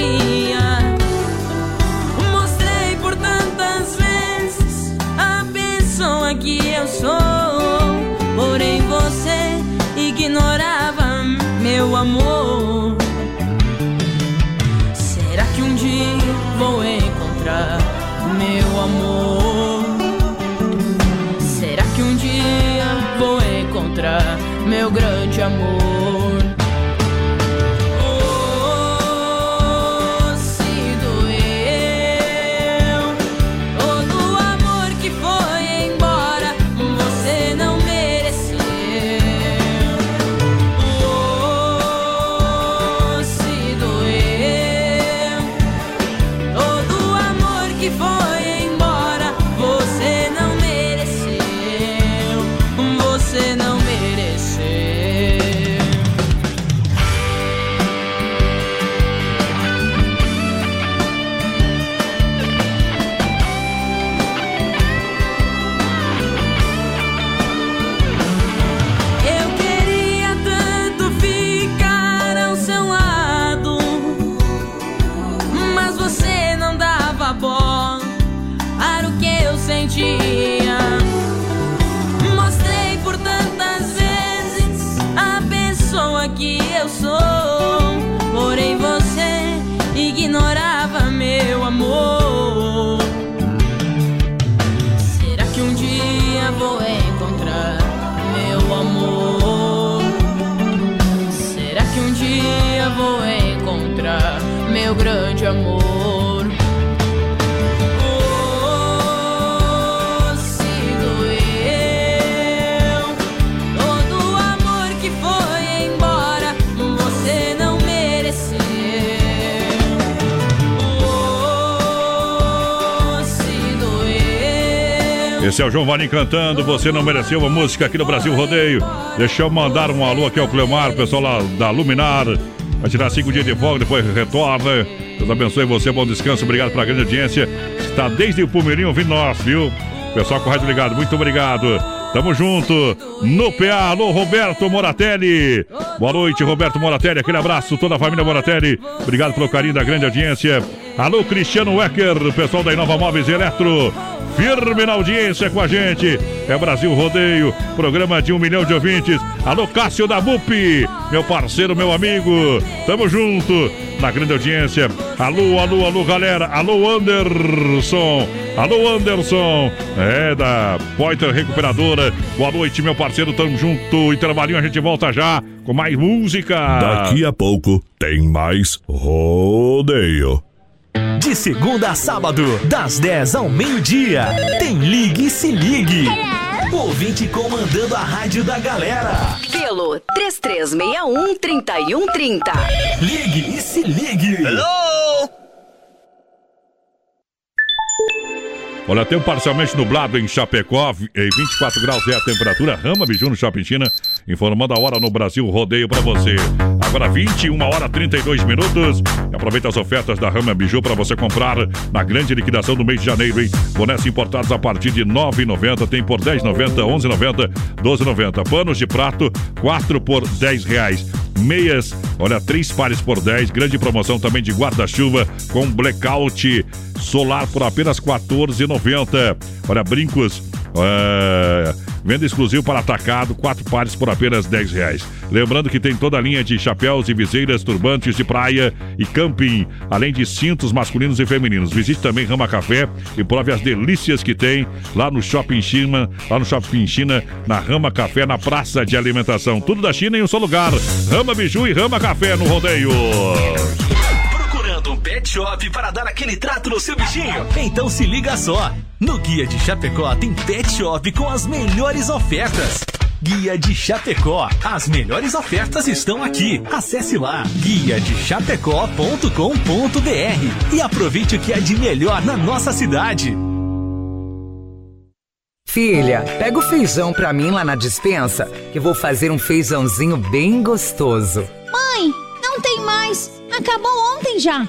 Eu Esse é o João Valim cantando, você não mereceu uma música aqui no Brasil Rodeio. Deixa eu mandar um alô aqui ao Cleomar, pessoal lá da Luminar. Vai tirar cinco dias de folga, depois retorna. Deus abençoe você, bom descanso, obrigado pela grande audiência. Está desde o Pumeirinho ouvindo nós, viu? Pessoal com rádio ligado, muito obrigado. Tamo junto no PA. Alô, Roberto Moratelli. Boa noite, Roberto Moratelli. Aquele abraço, toda a família Moratelli. Obrigado pelo carinho da grande audiência. Alô, Cristiano Wecker, pessoal da Inova Móveis Eletro. Firme na audiência com a gente. É Brasil Rodeio, programa de um milhão de ouvintes. Alô, Cássio da BUP, meu parceiro, meu amigo. Tamo junto na grande audiência. Alô, alô, alô, galera. Alô, Anderson. Alô, Anderson. É da Poiter Recuperadora. Boa noite, meu parceiro. Tamo junto. Intervalinho, a gente volta já com mais música. Daqui a pouco tem mais rodeio. De segunda a sábado, das 10 ao meio-dia, tem Ligue e Se Ligue. Ouvinte comandando a rádio da galera. Pelo 3361-3130. Ligue e Se Ligue. Hello! Olha, tempo parcialmente nublado em Chapecó, vi- em 24 graus é a temperatura. Rama Biju no Shopping China, informando a hora no Brasil Rodeio pra você. Agora 21 hora 32 minutos. E aproveita as ofertas da Rama Biju para você comprar na grande liquidação do mês de janeiro, hein? Bonés importados a partir de R$ 9,90, tem por R$ 10,90, R$ 11,90, R$ 12,90. Panos de prato, 4 por 10 reais. Meias, olha, três pares por 10. Grande promoção também de guarda-chuva com blackout solar por apenas R$ 14,90. Olha, brincos. é, Venda exclusivo para atacado, quatro pares por apenas 10 reais. Lembrando que tem toda a linha de chapéus e viseiras, turbantes de praia e camping, além de cintos masculinos e femininos. Visite também Rama Café e prove as delícias que tem lá no Shopping China, lá no Shopping China, na Rama Café, na praça de alimentação. Tudo da China em um só lugar. Rama Biju e Rama Café no rodeio. Pet shop para dar aquele trato no seu bichinho? Então se liga só. No Guia de Chapecó tem pet shop com as melhores ofertas. Guia de Chapecó. As melhores ofertas estão aqui. Acesse lá guia de chapecó.com.br e aproveite o que é de melhor na nossa cidade. Filha, pega o feijão pra mim lá na dispensa, que vou fazer um feijãozinho bem gostoso. Mãe, não tem mais. Acabou ontem já.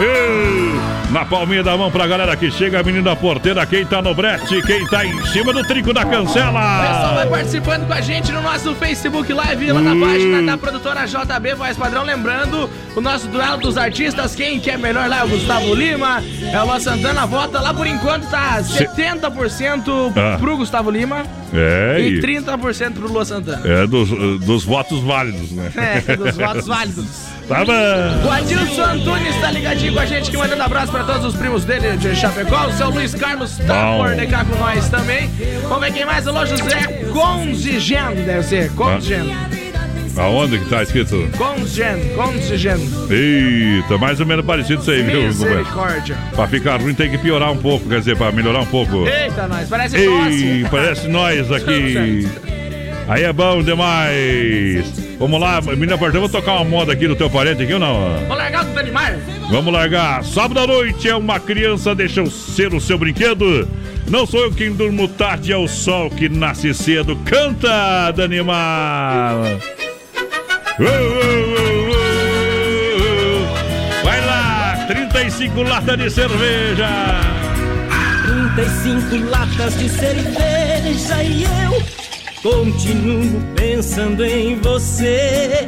Ei, na palminha da mão pra galera que chega, a menina porteira, quem tá no brete, quem tá em cima do trinco da O pessoal vai cancela. participando com a gente no nosso Facebook Live, lá na Hum. página da produtora JB Voz Padrão. Lembrando, o nosso duelo dos artistas, quem que é melhor lá é o Gustavo Lima, é o Luan Santana. Vota lá por enquanto tá Se- 70% Ah. pro Gustavo Lima É, e e- 30% pro Luan Santana. É dos, dos votos válidos, né? É, dos votos válidos. Tá bom. O Adilson Antunes tá ligadinho com a gente, que mandando abraço pra todos os primos dele de Chapecó. O seu Luiz Carlos tá por cá com nós também. Vamos ver quem mais? Alô, José Conzigen, deve ser. Conzigen. Aonde que tá escrito? Conzigen, Conzigen. Eita, mais ou menos parecido isso aí, viu? Misericórdia. Pra ficar ruim tem que piorar um pouco, quer dizer, pra melhorar um pouco. Eita, nós, parece Ei, tosse. parece nós aqui. Aí é bom demais. Vamos lá, menina porteira, vou tocar uma moda aqui do teu parente aqui ou não? Vou largar do Danimar. Vamos largar. Sábado à noite é uma criança, deixa eu ser o seu brinquedo. Não sou eu quem durmo tarde, é o sol que nasce cedo. Canta, Danimar. Vai lá, 35 latas de cerveja. 35 latas de cerveja e eu continuo pensando em você.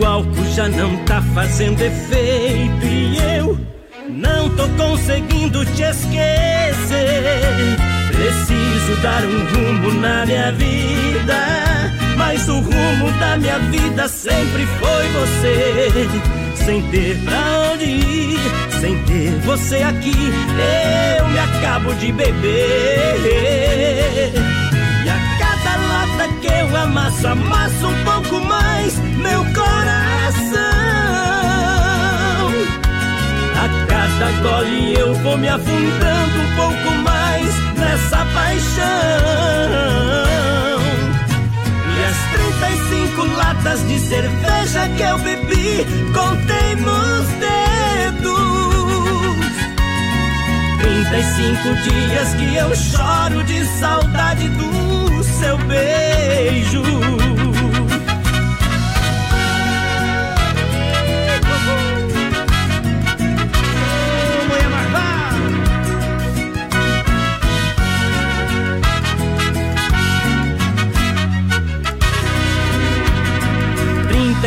O álcool já não tá fazendo efeito e eu não tô conseguindo te esquecer. Preciso dar um rumo na minha vida, mas o rumo da minha vida sempre foi você. Sem ter pra onde ir, sem ter você aqui, eu me acabo de beber. E a cada lata que eu amasso, amasso um pouco mais meu coração. A cada gole eu vou me afundando um pouco mais nessa paixão. E 35 latas de cerveja que eu bebi, contei nos dedos. 35 dias que eu choro de saudade do seu beijo.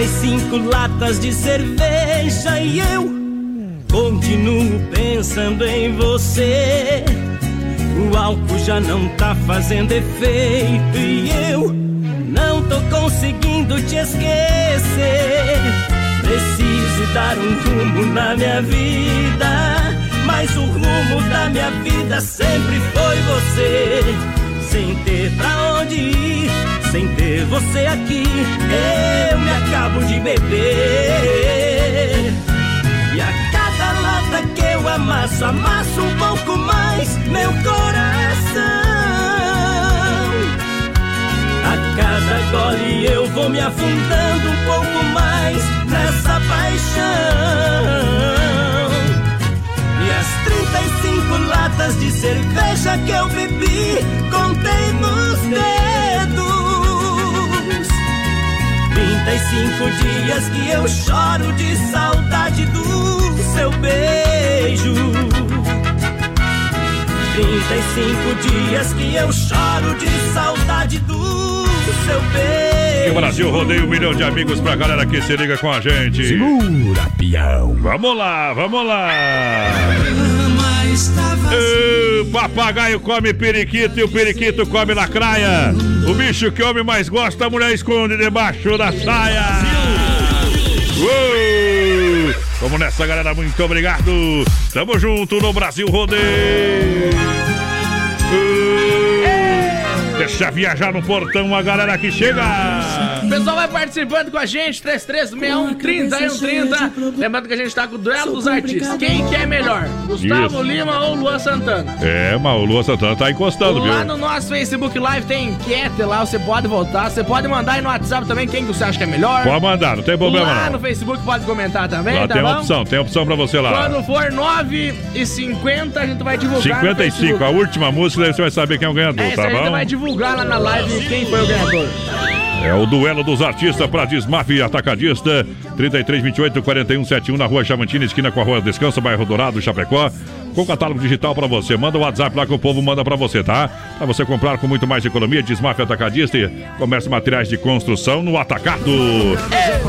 35 latas de cerveja e eu continuo pensando em você. O álcool já não tá fazendo efeito e eu não tô conseguindo te esquecer. Preciso dar um rumo na minha vida, mas o rumo da minha vida sempre foi você. Sem ter pra onde ir, sem ter você aqui, eu me acabo de beber. E a cada lata que eu amasso, amasso um pouco mais meu coração. A cada gole eu vou me afundando um pouco mais nessa paixão. Latas de cerveja que eu bebi, contei nos dedos. 35 dias que eu choro de saudade do seu beijo. 35 dias que eu choro de saudade do seu beijo. E o Brasil rodeia um milhão de amigos pra galera que se liga com a gente. Segura, peão. Vamos lá, vamos lá. O papagaio come periquito e o periquito come lacraia. O bicho que o homem mais gosta, a mulher esconde debaixo da saia. Uou! Vamos nessa, galera. Muito obrigado. Tamo junto no Brasil Rodeio. Deixa viajar no portão a galera que chega. O pessoal vai participando com a gente, 336130 Lembrando que a gente tá com o duelo dos artistas. Quem que é melhor? Gustavo Isso. Lima ou Luan Santana? É, mas o Lua Santana tá encostando, viu? Lá no nosso Facebook Live tem enquete lá, você pode votar. Você pode mandar aí no WhatsApp também quem que você acha que é melhor. Pode mandar, não tem problema Lá não. no Facebook pode comentar também, Lá tá tem bom? opção, tem opção pra você lá. Quando for 9 e 50 a gente vai divulgar no 55, Facebook. a última música, daí você vai saber quem é o ganhador, É, tá aí a gente bom? vai divulgar lá na live quem foi o ganhador. É o duelo dos artistas para Desmaf Atacadista, 3328 4171 na rua Chavantina, esquina com a rua Descanso, bairro Dourado, Chapecó. Com catálogo digital para você. Manda o WhatsApp lá que o povo manda para você, tá? Para você comprar com muito mais economia, Desmaf Atacadista e comércio de materiais de construção no Atacado.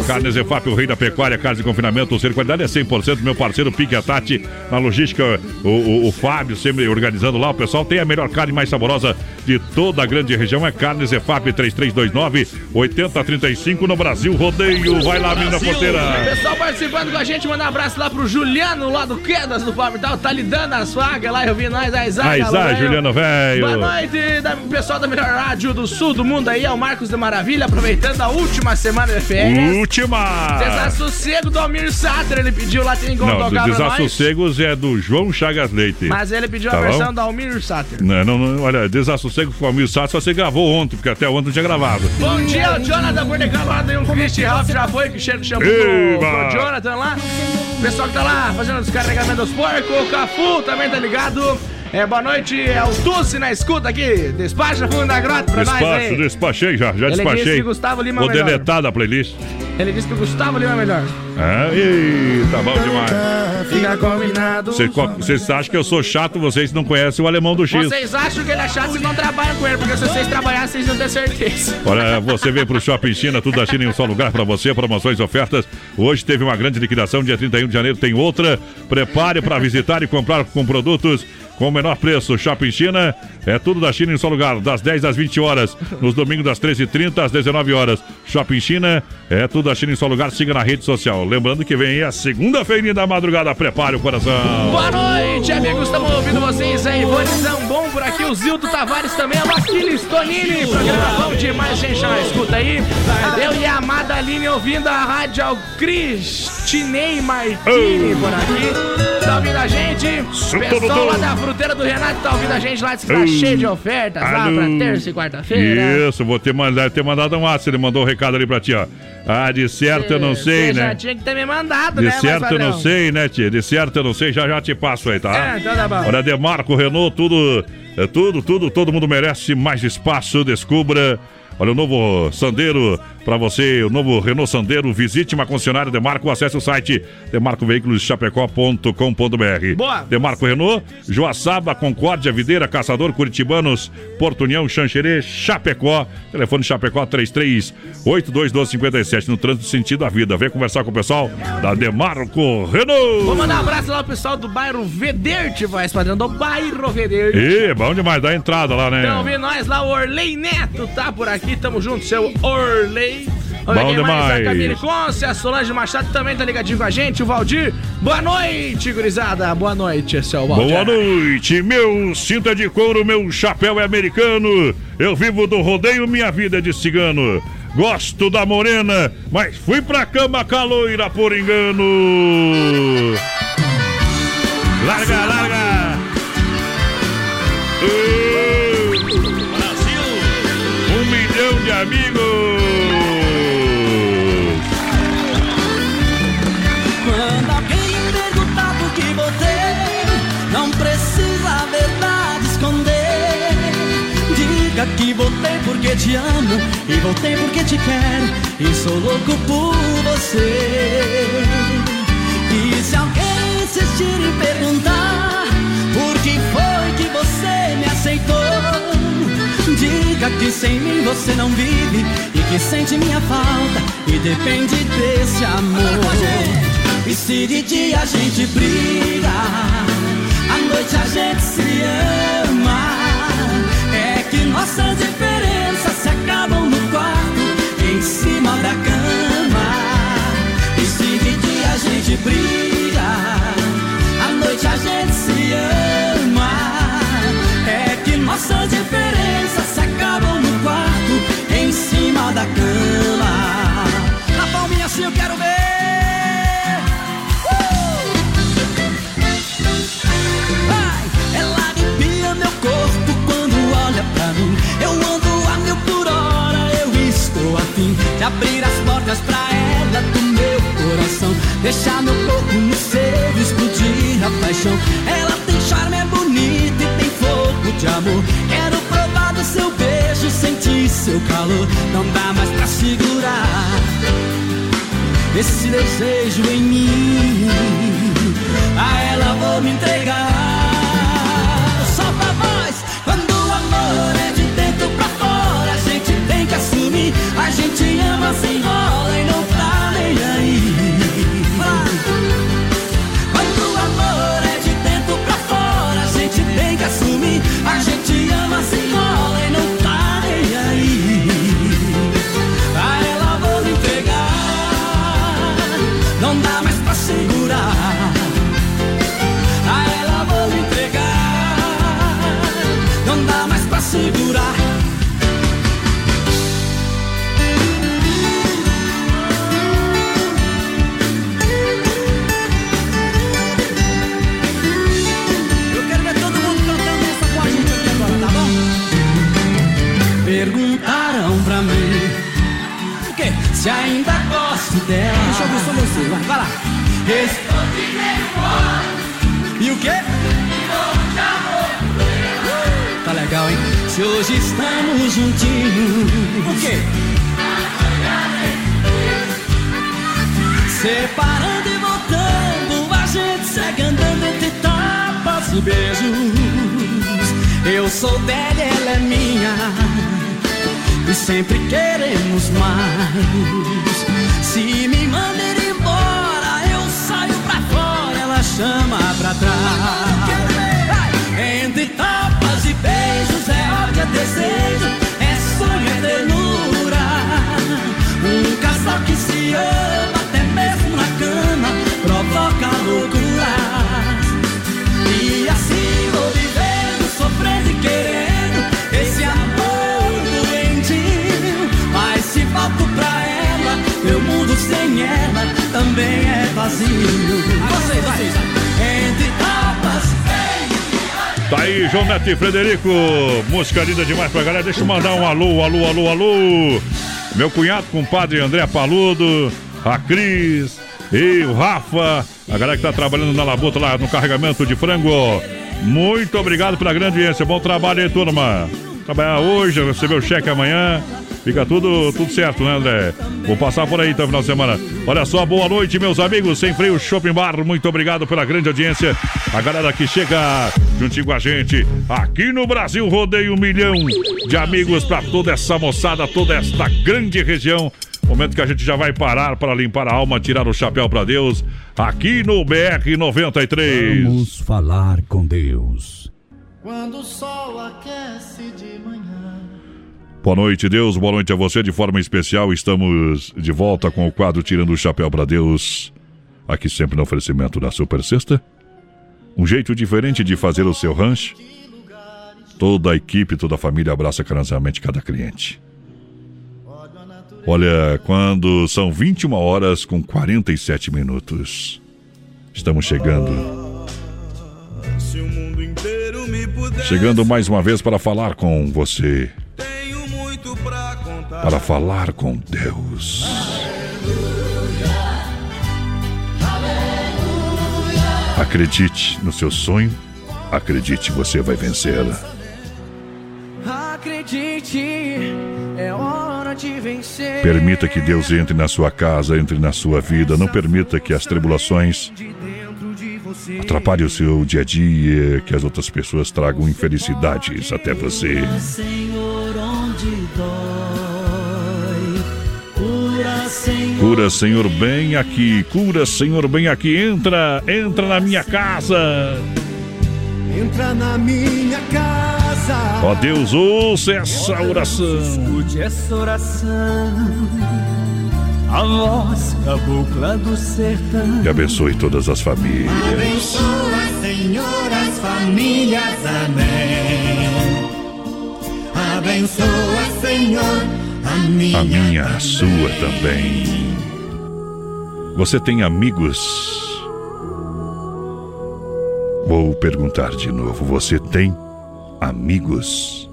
Carnes EFAP, o rei da pecuária, carnes de confinamento, o ser qualidade é 100%. Meu parceiro Pique a Tati, na logística, o, o, o Fábio sempre organizando lá. O pessoal tem a melhor carne mais saborosa de toda a grande região. É Carnes EFAP 3329 8035 no Brasil. Rodeio. Vai lá, menina porteira. Pessoal participando com a gente, mandar um abraço lá pro Juliano, lá do Quedas do Palmital, tá lidando as vagas lá, eu vi nós, a Isaac. A Isaac, alô, Juliano, velho. Boa noite, da, pessoal da melhor rádio do sul do mundo aí, é o Marcos de Maravilha, aproveitando a última semana de férias. Última. Desassossego do Almir Sater, ele pediu lá, tem como Não, tocar pra nós. desassossegos é do João Chagas Leite. Mas ele pediu Tá a bom? versão do Almir Sater. Não, não, não, olha, desassossego com o Almir Sato só você gravou ontem, porque até ontem não tinha gravado. Bom dia, o Jonathan Bordecalo lá tem um Christian Ralph, já foi, que cheiro de shampoo Eba! pro, pro Jonathan lá. Pessoal que tá lá fazendo os carregamentos dos porcos, o Cafu também tá ligado. É, boa noite, é o Dulce na escuta aqui. Despacha fundo da grota pra nós Despacho, aí. despachei já, já Ele despachei. Gustavo Lima Vou é melhor. deletar da playlist. Ele disse que o Gustavo Lima é melhor. Ah, tá bom demais. Fica combinado. Vocês, acham que eu sou chato, vocês não conhecem o alemão do X. Vocês acham que ele é chato se não trabalham com ele, porque se vocês trabalharem, vocês não têm certeza. Olha, você vem pro Shopping China, tudo da China em um só lugar pra você, promoções e ofertas. Hoje teve uma grande liquidação, dia 31 de janeiro tem outra. Prepare para visitar e comprar com produtos com o menor preço. Shopping China é tudo da China em só lugar, das 10 às 20 horas, nos domingos das 13h30 às 19 horas. Shopping China é tudo da China em só lugar, siga na rede social. Lembrando que vem aí a segunda-feira da madrugada, prepare o coração. Boa noite, amigos. Estamos ouvindo vocês aí. Bonizão bom por aqui. O Zildo Tavares também. Alô, Aquiles Tonini. Programa bom demais, gente. Já escuta aí. Eu e a amada Aline ouvindo a rádio Cristinei Martini por aqui. Tá ouvindo a gente? Pessoal lá da fruteira do Renato tá ouvindo a gente lá. Diz que tá cheio de ofertas lá pra terça e quarta-feira. Isso, vou ter mandado, ter mandado um WhatsApp, ele mandou um recado ali pra ti, ó. Ah, de certo eu não sei, né? já tinha que ter me mandado, De né, mais certo eu não sei, né, tia? De certo eu não sei, já já te passo aí, tá? É, então tá bom. Olha, Demarco, Renault, tudo, é tudo, tudo, todo mundo merece mais espaço, descubra. Olha o novo Sandero para você, o novo Renault Sandero. Visite uma concessionária Demarco, acesse o site demarcoveículoschapecó.com.br. Boa. Demarco Renault, Joaçaba, Concórdia, Videira, Caçador, Curitibanos, Porto União, Xanxerê, Chapecó. Telefone Chapecó 33821257 no trânsito sentido a vida. Vem conversar com o pessoal da Demarco Renault. Vou mandar um abraço lá pro pessoal do bairro Vederte, voz padrão, do bairro Vederte. Ih, bom demais, dá entrada lá, né? Então, ouvindo nós lá, o Orley Neto tá por aqui, tamo junto, seu Orley. Ver Bom quem mais? A demais. Camille Conce, a Solange Machado também tá ligadinho com a gente, o Valdir. Boa noite, gurizada. Boa noite, seu Valdir. Boa noite, meu cinto é de couro, meu chapéu é americano. Eu vivo do rodeio, minha vida é de cigano. Gosto da morena, mas fui pra cama com a loira por engano. Larga, larga. Brasil. Um milhão de amigos. Que voltei porque te amo e voltei porque te quero e sou louco por você. E se alguém insistir em perguntar por que foi que você me aceitou, diga que sem mim você não vive e que sente minha falta e depende desse amor. E se de dia a gente briga, à noite a gente se ama. Nossas diferenças se acabam no quarto, em cima da cama. E se de dia a gente briga, à noite a gente se ama. É que nossas diferenças se acabam no quarto, em cima da cama. Abrir as portas pra ela do meu coração. Deixar meu corpo no seu, explodir a paixão. Ela tem charme, é bonita e tem fogo de amor. Quero provar do seu beijo, sentir seu calor. Não dá mais pra segurar esse desejo em mim. A ela vou me entregar. A gente ama sem rola e não tá nem aí. Quando o amor é de dentro pra fora, a gente tem que assumir. A gente ama sem rola Se ainda gosto dela. Deixa eu ver só você, vai, vai lá. Respondi E o quê? Tá legal, hein? Se hoje estamos juntinhos. O quê? Separando e voltando, a gente segue andando entre tapas e beijos. Eu sou dela, ela é minha. E sempre queremos mais. Se me manda ir embora, eu saio pra fora, ela chama pra trás. Entre tapas e beijos é ódio, é desejo, é sonho, é ternura. Um casal que se ama, até mesmo na cama, provoca loucuras. Sem ela também é vazio. Vocês, vocês, entre tapas, Tá aí, João Neto e Frederico. Música linda demais pra galera. Deixa eu mandar um alô, alô, alô, alô. Meu cunhado, compadre André Paludo, a Cris e o Rafa. A galera que tá trabalhando na labuta lá no carregamento de frango. Muito obrigado pela grande audiência. Bom trabalho aí, turma. Trabalhar hoje, receber o cheque amanhã. Fica tudo, tudo certo, né, André? Vou passar por aí então, final de semana. Olha só, boa noite, meus amigos. Sem freio Shopping Bar, muito obrigado pela grande audiência. A galera que chega juntinho com a gente aqui no Brasil. Rodeio um milhão de amigos para toda essa moçada, toda esta grande região. Momento que a gente já vai parar para limpar a alma, tirar o chapéu para Deus. Aqui no BR 93. Vamos falar com Deus. Quando o sol aquece de manhã. Boa noite, Deus. Boa noite a você de forma especial. Estamos de volta com o quadro Tirando o Chapéu para Deus. Aqui sempre no oferecimento da Super Sexta. Um jeito diferente de fazer o seu rancho. Toda a equipe, toda a família abraça carinhosamente cada cliente. Olha, quando são 21 horas com 47 minutos. Estamos chegando. Chegando mais uma vez para falar com você. Para falar com Deus. Acredite no seu sonho. Acredite, você vai vencê-la. Acredite, é hora de vencer. Permita que Deus entre na sua casa, entre na sua vida. Não permita que as tribulações atrapalhem o seu dia a dia, que as outras pessoas tragam infelicidades até você. Cura, Senhor, bem aqui. Cura, Senhor, bem aqui. Entra, entra na minha casa. Entra na minha casa. Ó Deus, ouça essa oração. Escute essa oração. A voz cabocla do sertão. E abençoe todas as famílias. Abençoa, Senhor, as famílias. Amém. Abençoa, Senhor, a minha. A minha, sua também. Você tem amigos? Vou perguntar de novo. Você tem amigos?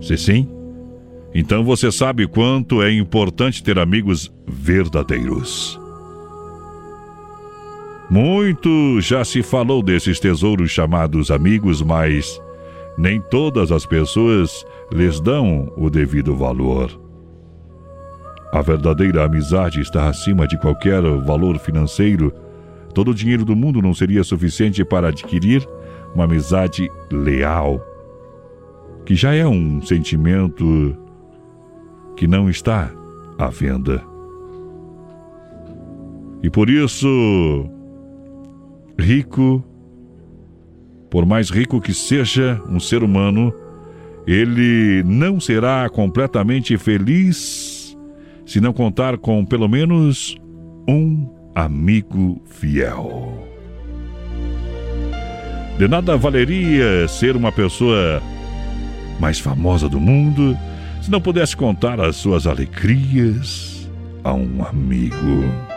Se sim, então você sabe quanto é importante ter amigos verdadeiros. Muito já se falou desses tesouros chamados amigos, mas nem todas as pessoas lhes dão o devido valor. A verdadeira amizade está acima de qualquer valor financeiro. Todo o dinheiro do mundo não seria suficiente para adquirir uma amizade leal, que já é um sentimento que não está à venda. E por isso, rico, por mais rico que seja um ser humano, ele não será completamente feliz se não contar com pelo menos um amigo fiel. De nada valeria ser uma pessoa mais famosa do mundo se não pudesse contar as suas alegrias a um amigo.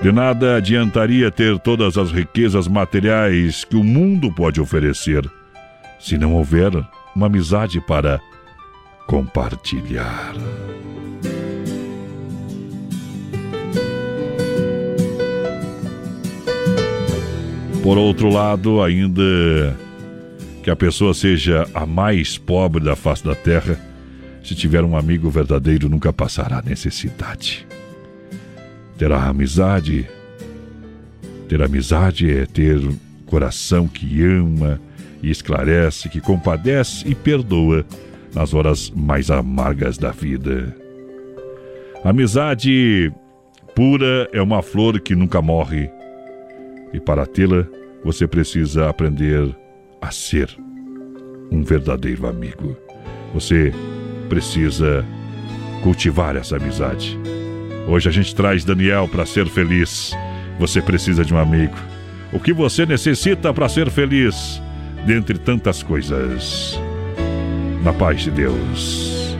De nada adiantaria ter todas as riquezas materiais que o mundo pode oferecer, se não houver uma amizade para compartilhar. Por outro lado, ainda que a pessoa seja a mais pobre da face da terra, se tiver um amigo verdadeiro, nunca passará necessidade. Terá amizade. Ter amizade é ter coração que ama e esclarece, que compadece e perdoa nas horas mais amargas da vida. Amizade pura é uma flor que nunca morre. E para tê-la, você precisa aprender a ser um verdadeiro amigo. Você precisa cultivar essa amizade. Hoje a gente traz Daniel para ser feliz. Você precisa de um amigo. O que você necessita para ser feliz? Dentre tantas coisas. Na paz de Deus.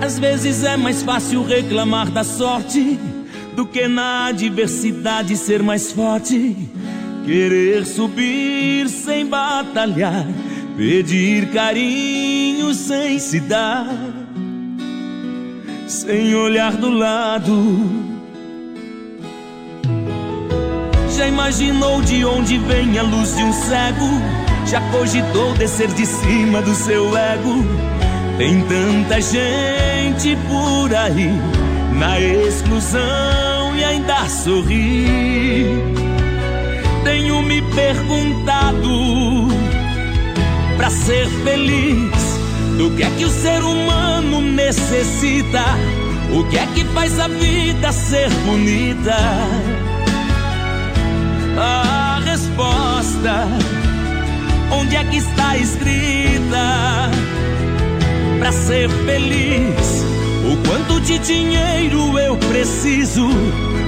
Às vezes é mais fácil reclamar da sorte do que na adversidade ser mais forte. Querer subir sem batalhar, pedir carinho sem se dar, sem olhar do lado. Já imaginou de onde vem a luz de um cego? Já cogitou descer de cima do seu ego? Tem tanta gente por aí na exclusão e ainda sorri. Tenho me perguntado para ser feliz, do que é que o ser humano necessita? O que é que faz a vida ser bonita? A resposta, onde é que está escrita? Para ser feliz, o quanto de dinheiro eu preciso?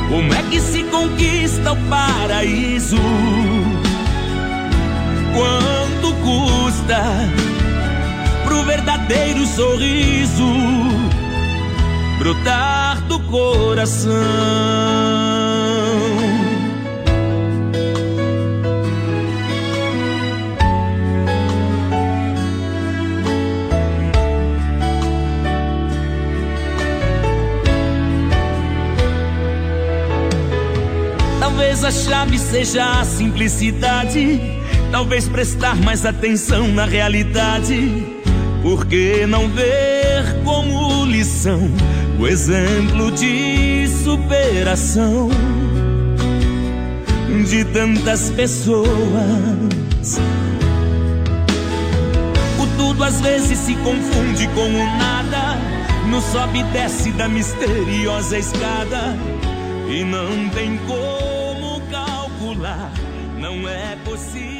Como é que se conquista o paraíso? Quanto custa pro verdadeiro sorriso brotar do coração? Talvez a chave seja a simplicidade. Talvez prestar mais atenção na realidade. Por que não ver como lição o exemplo de superação de tantas pessoas? O tudo às vezes se confunde com o nada, no sobe e desce da misteriosa escada e não tem como calcular, não é possível.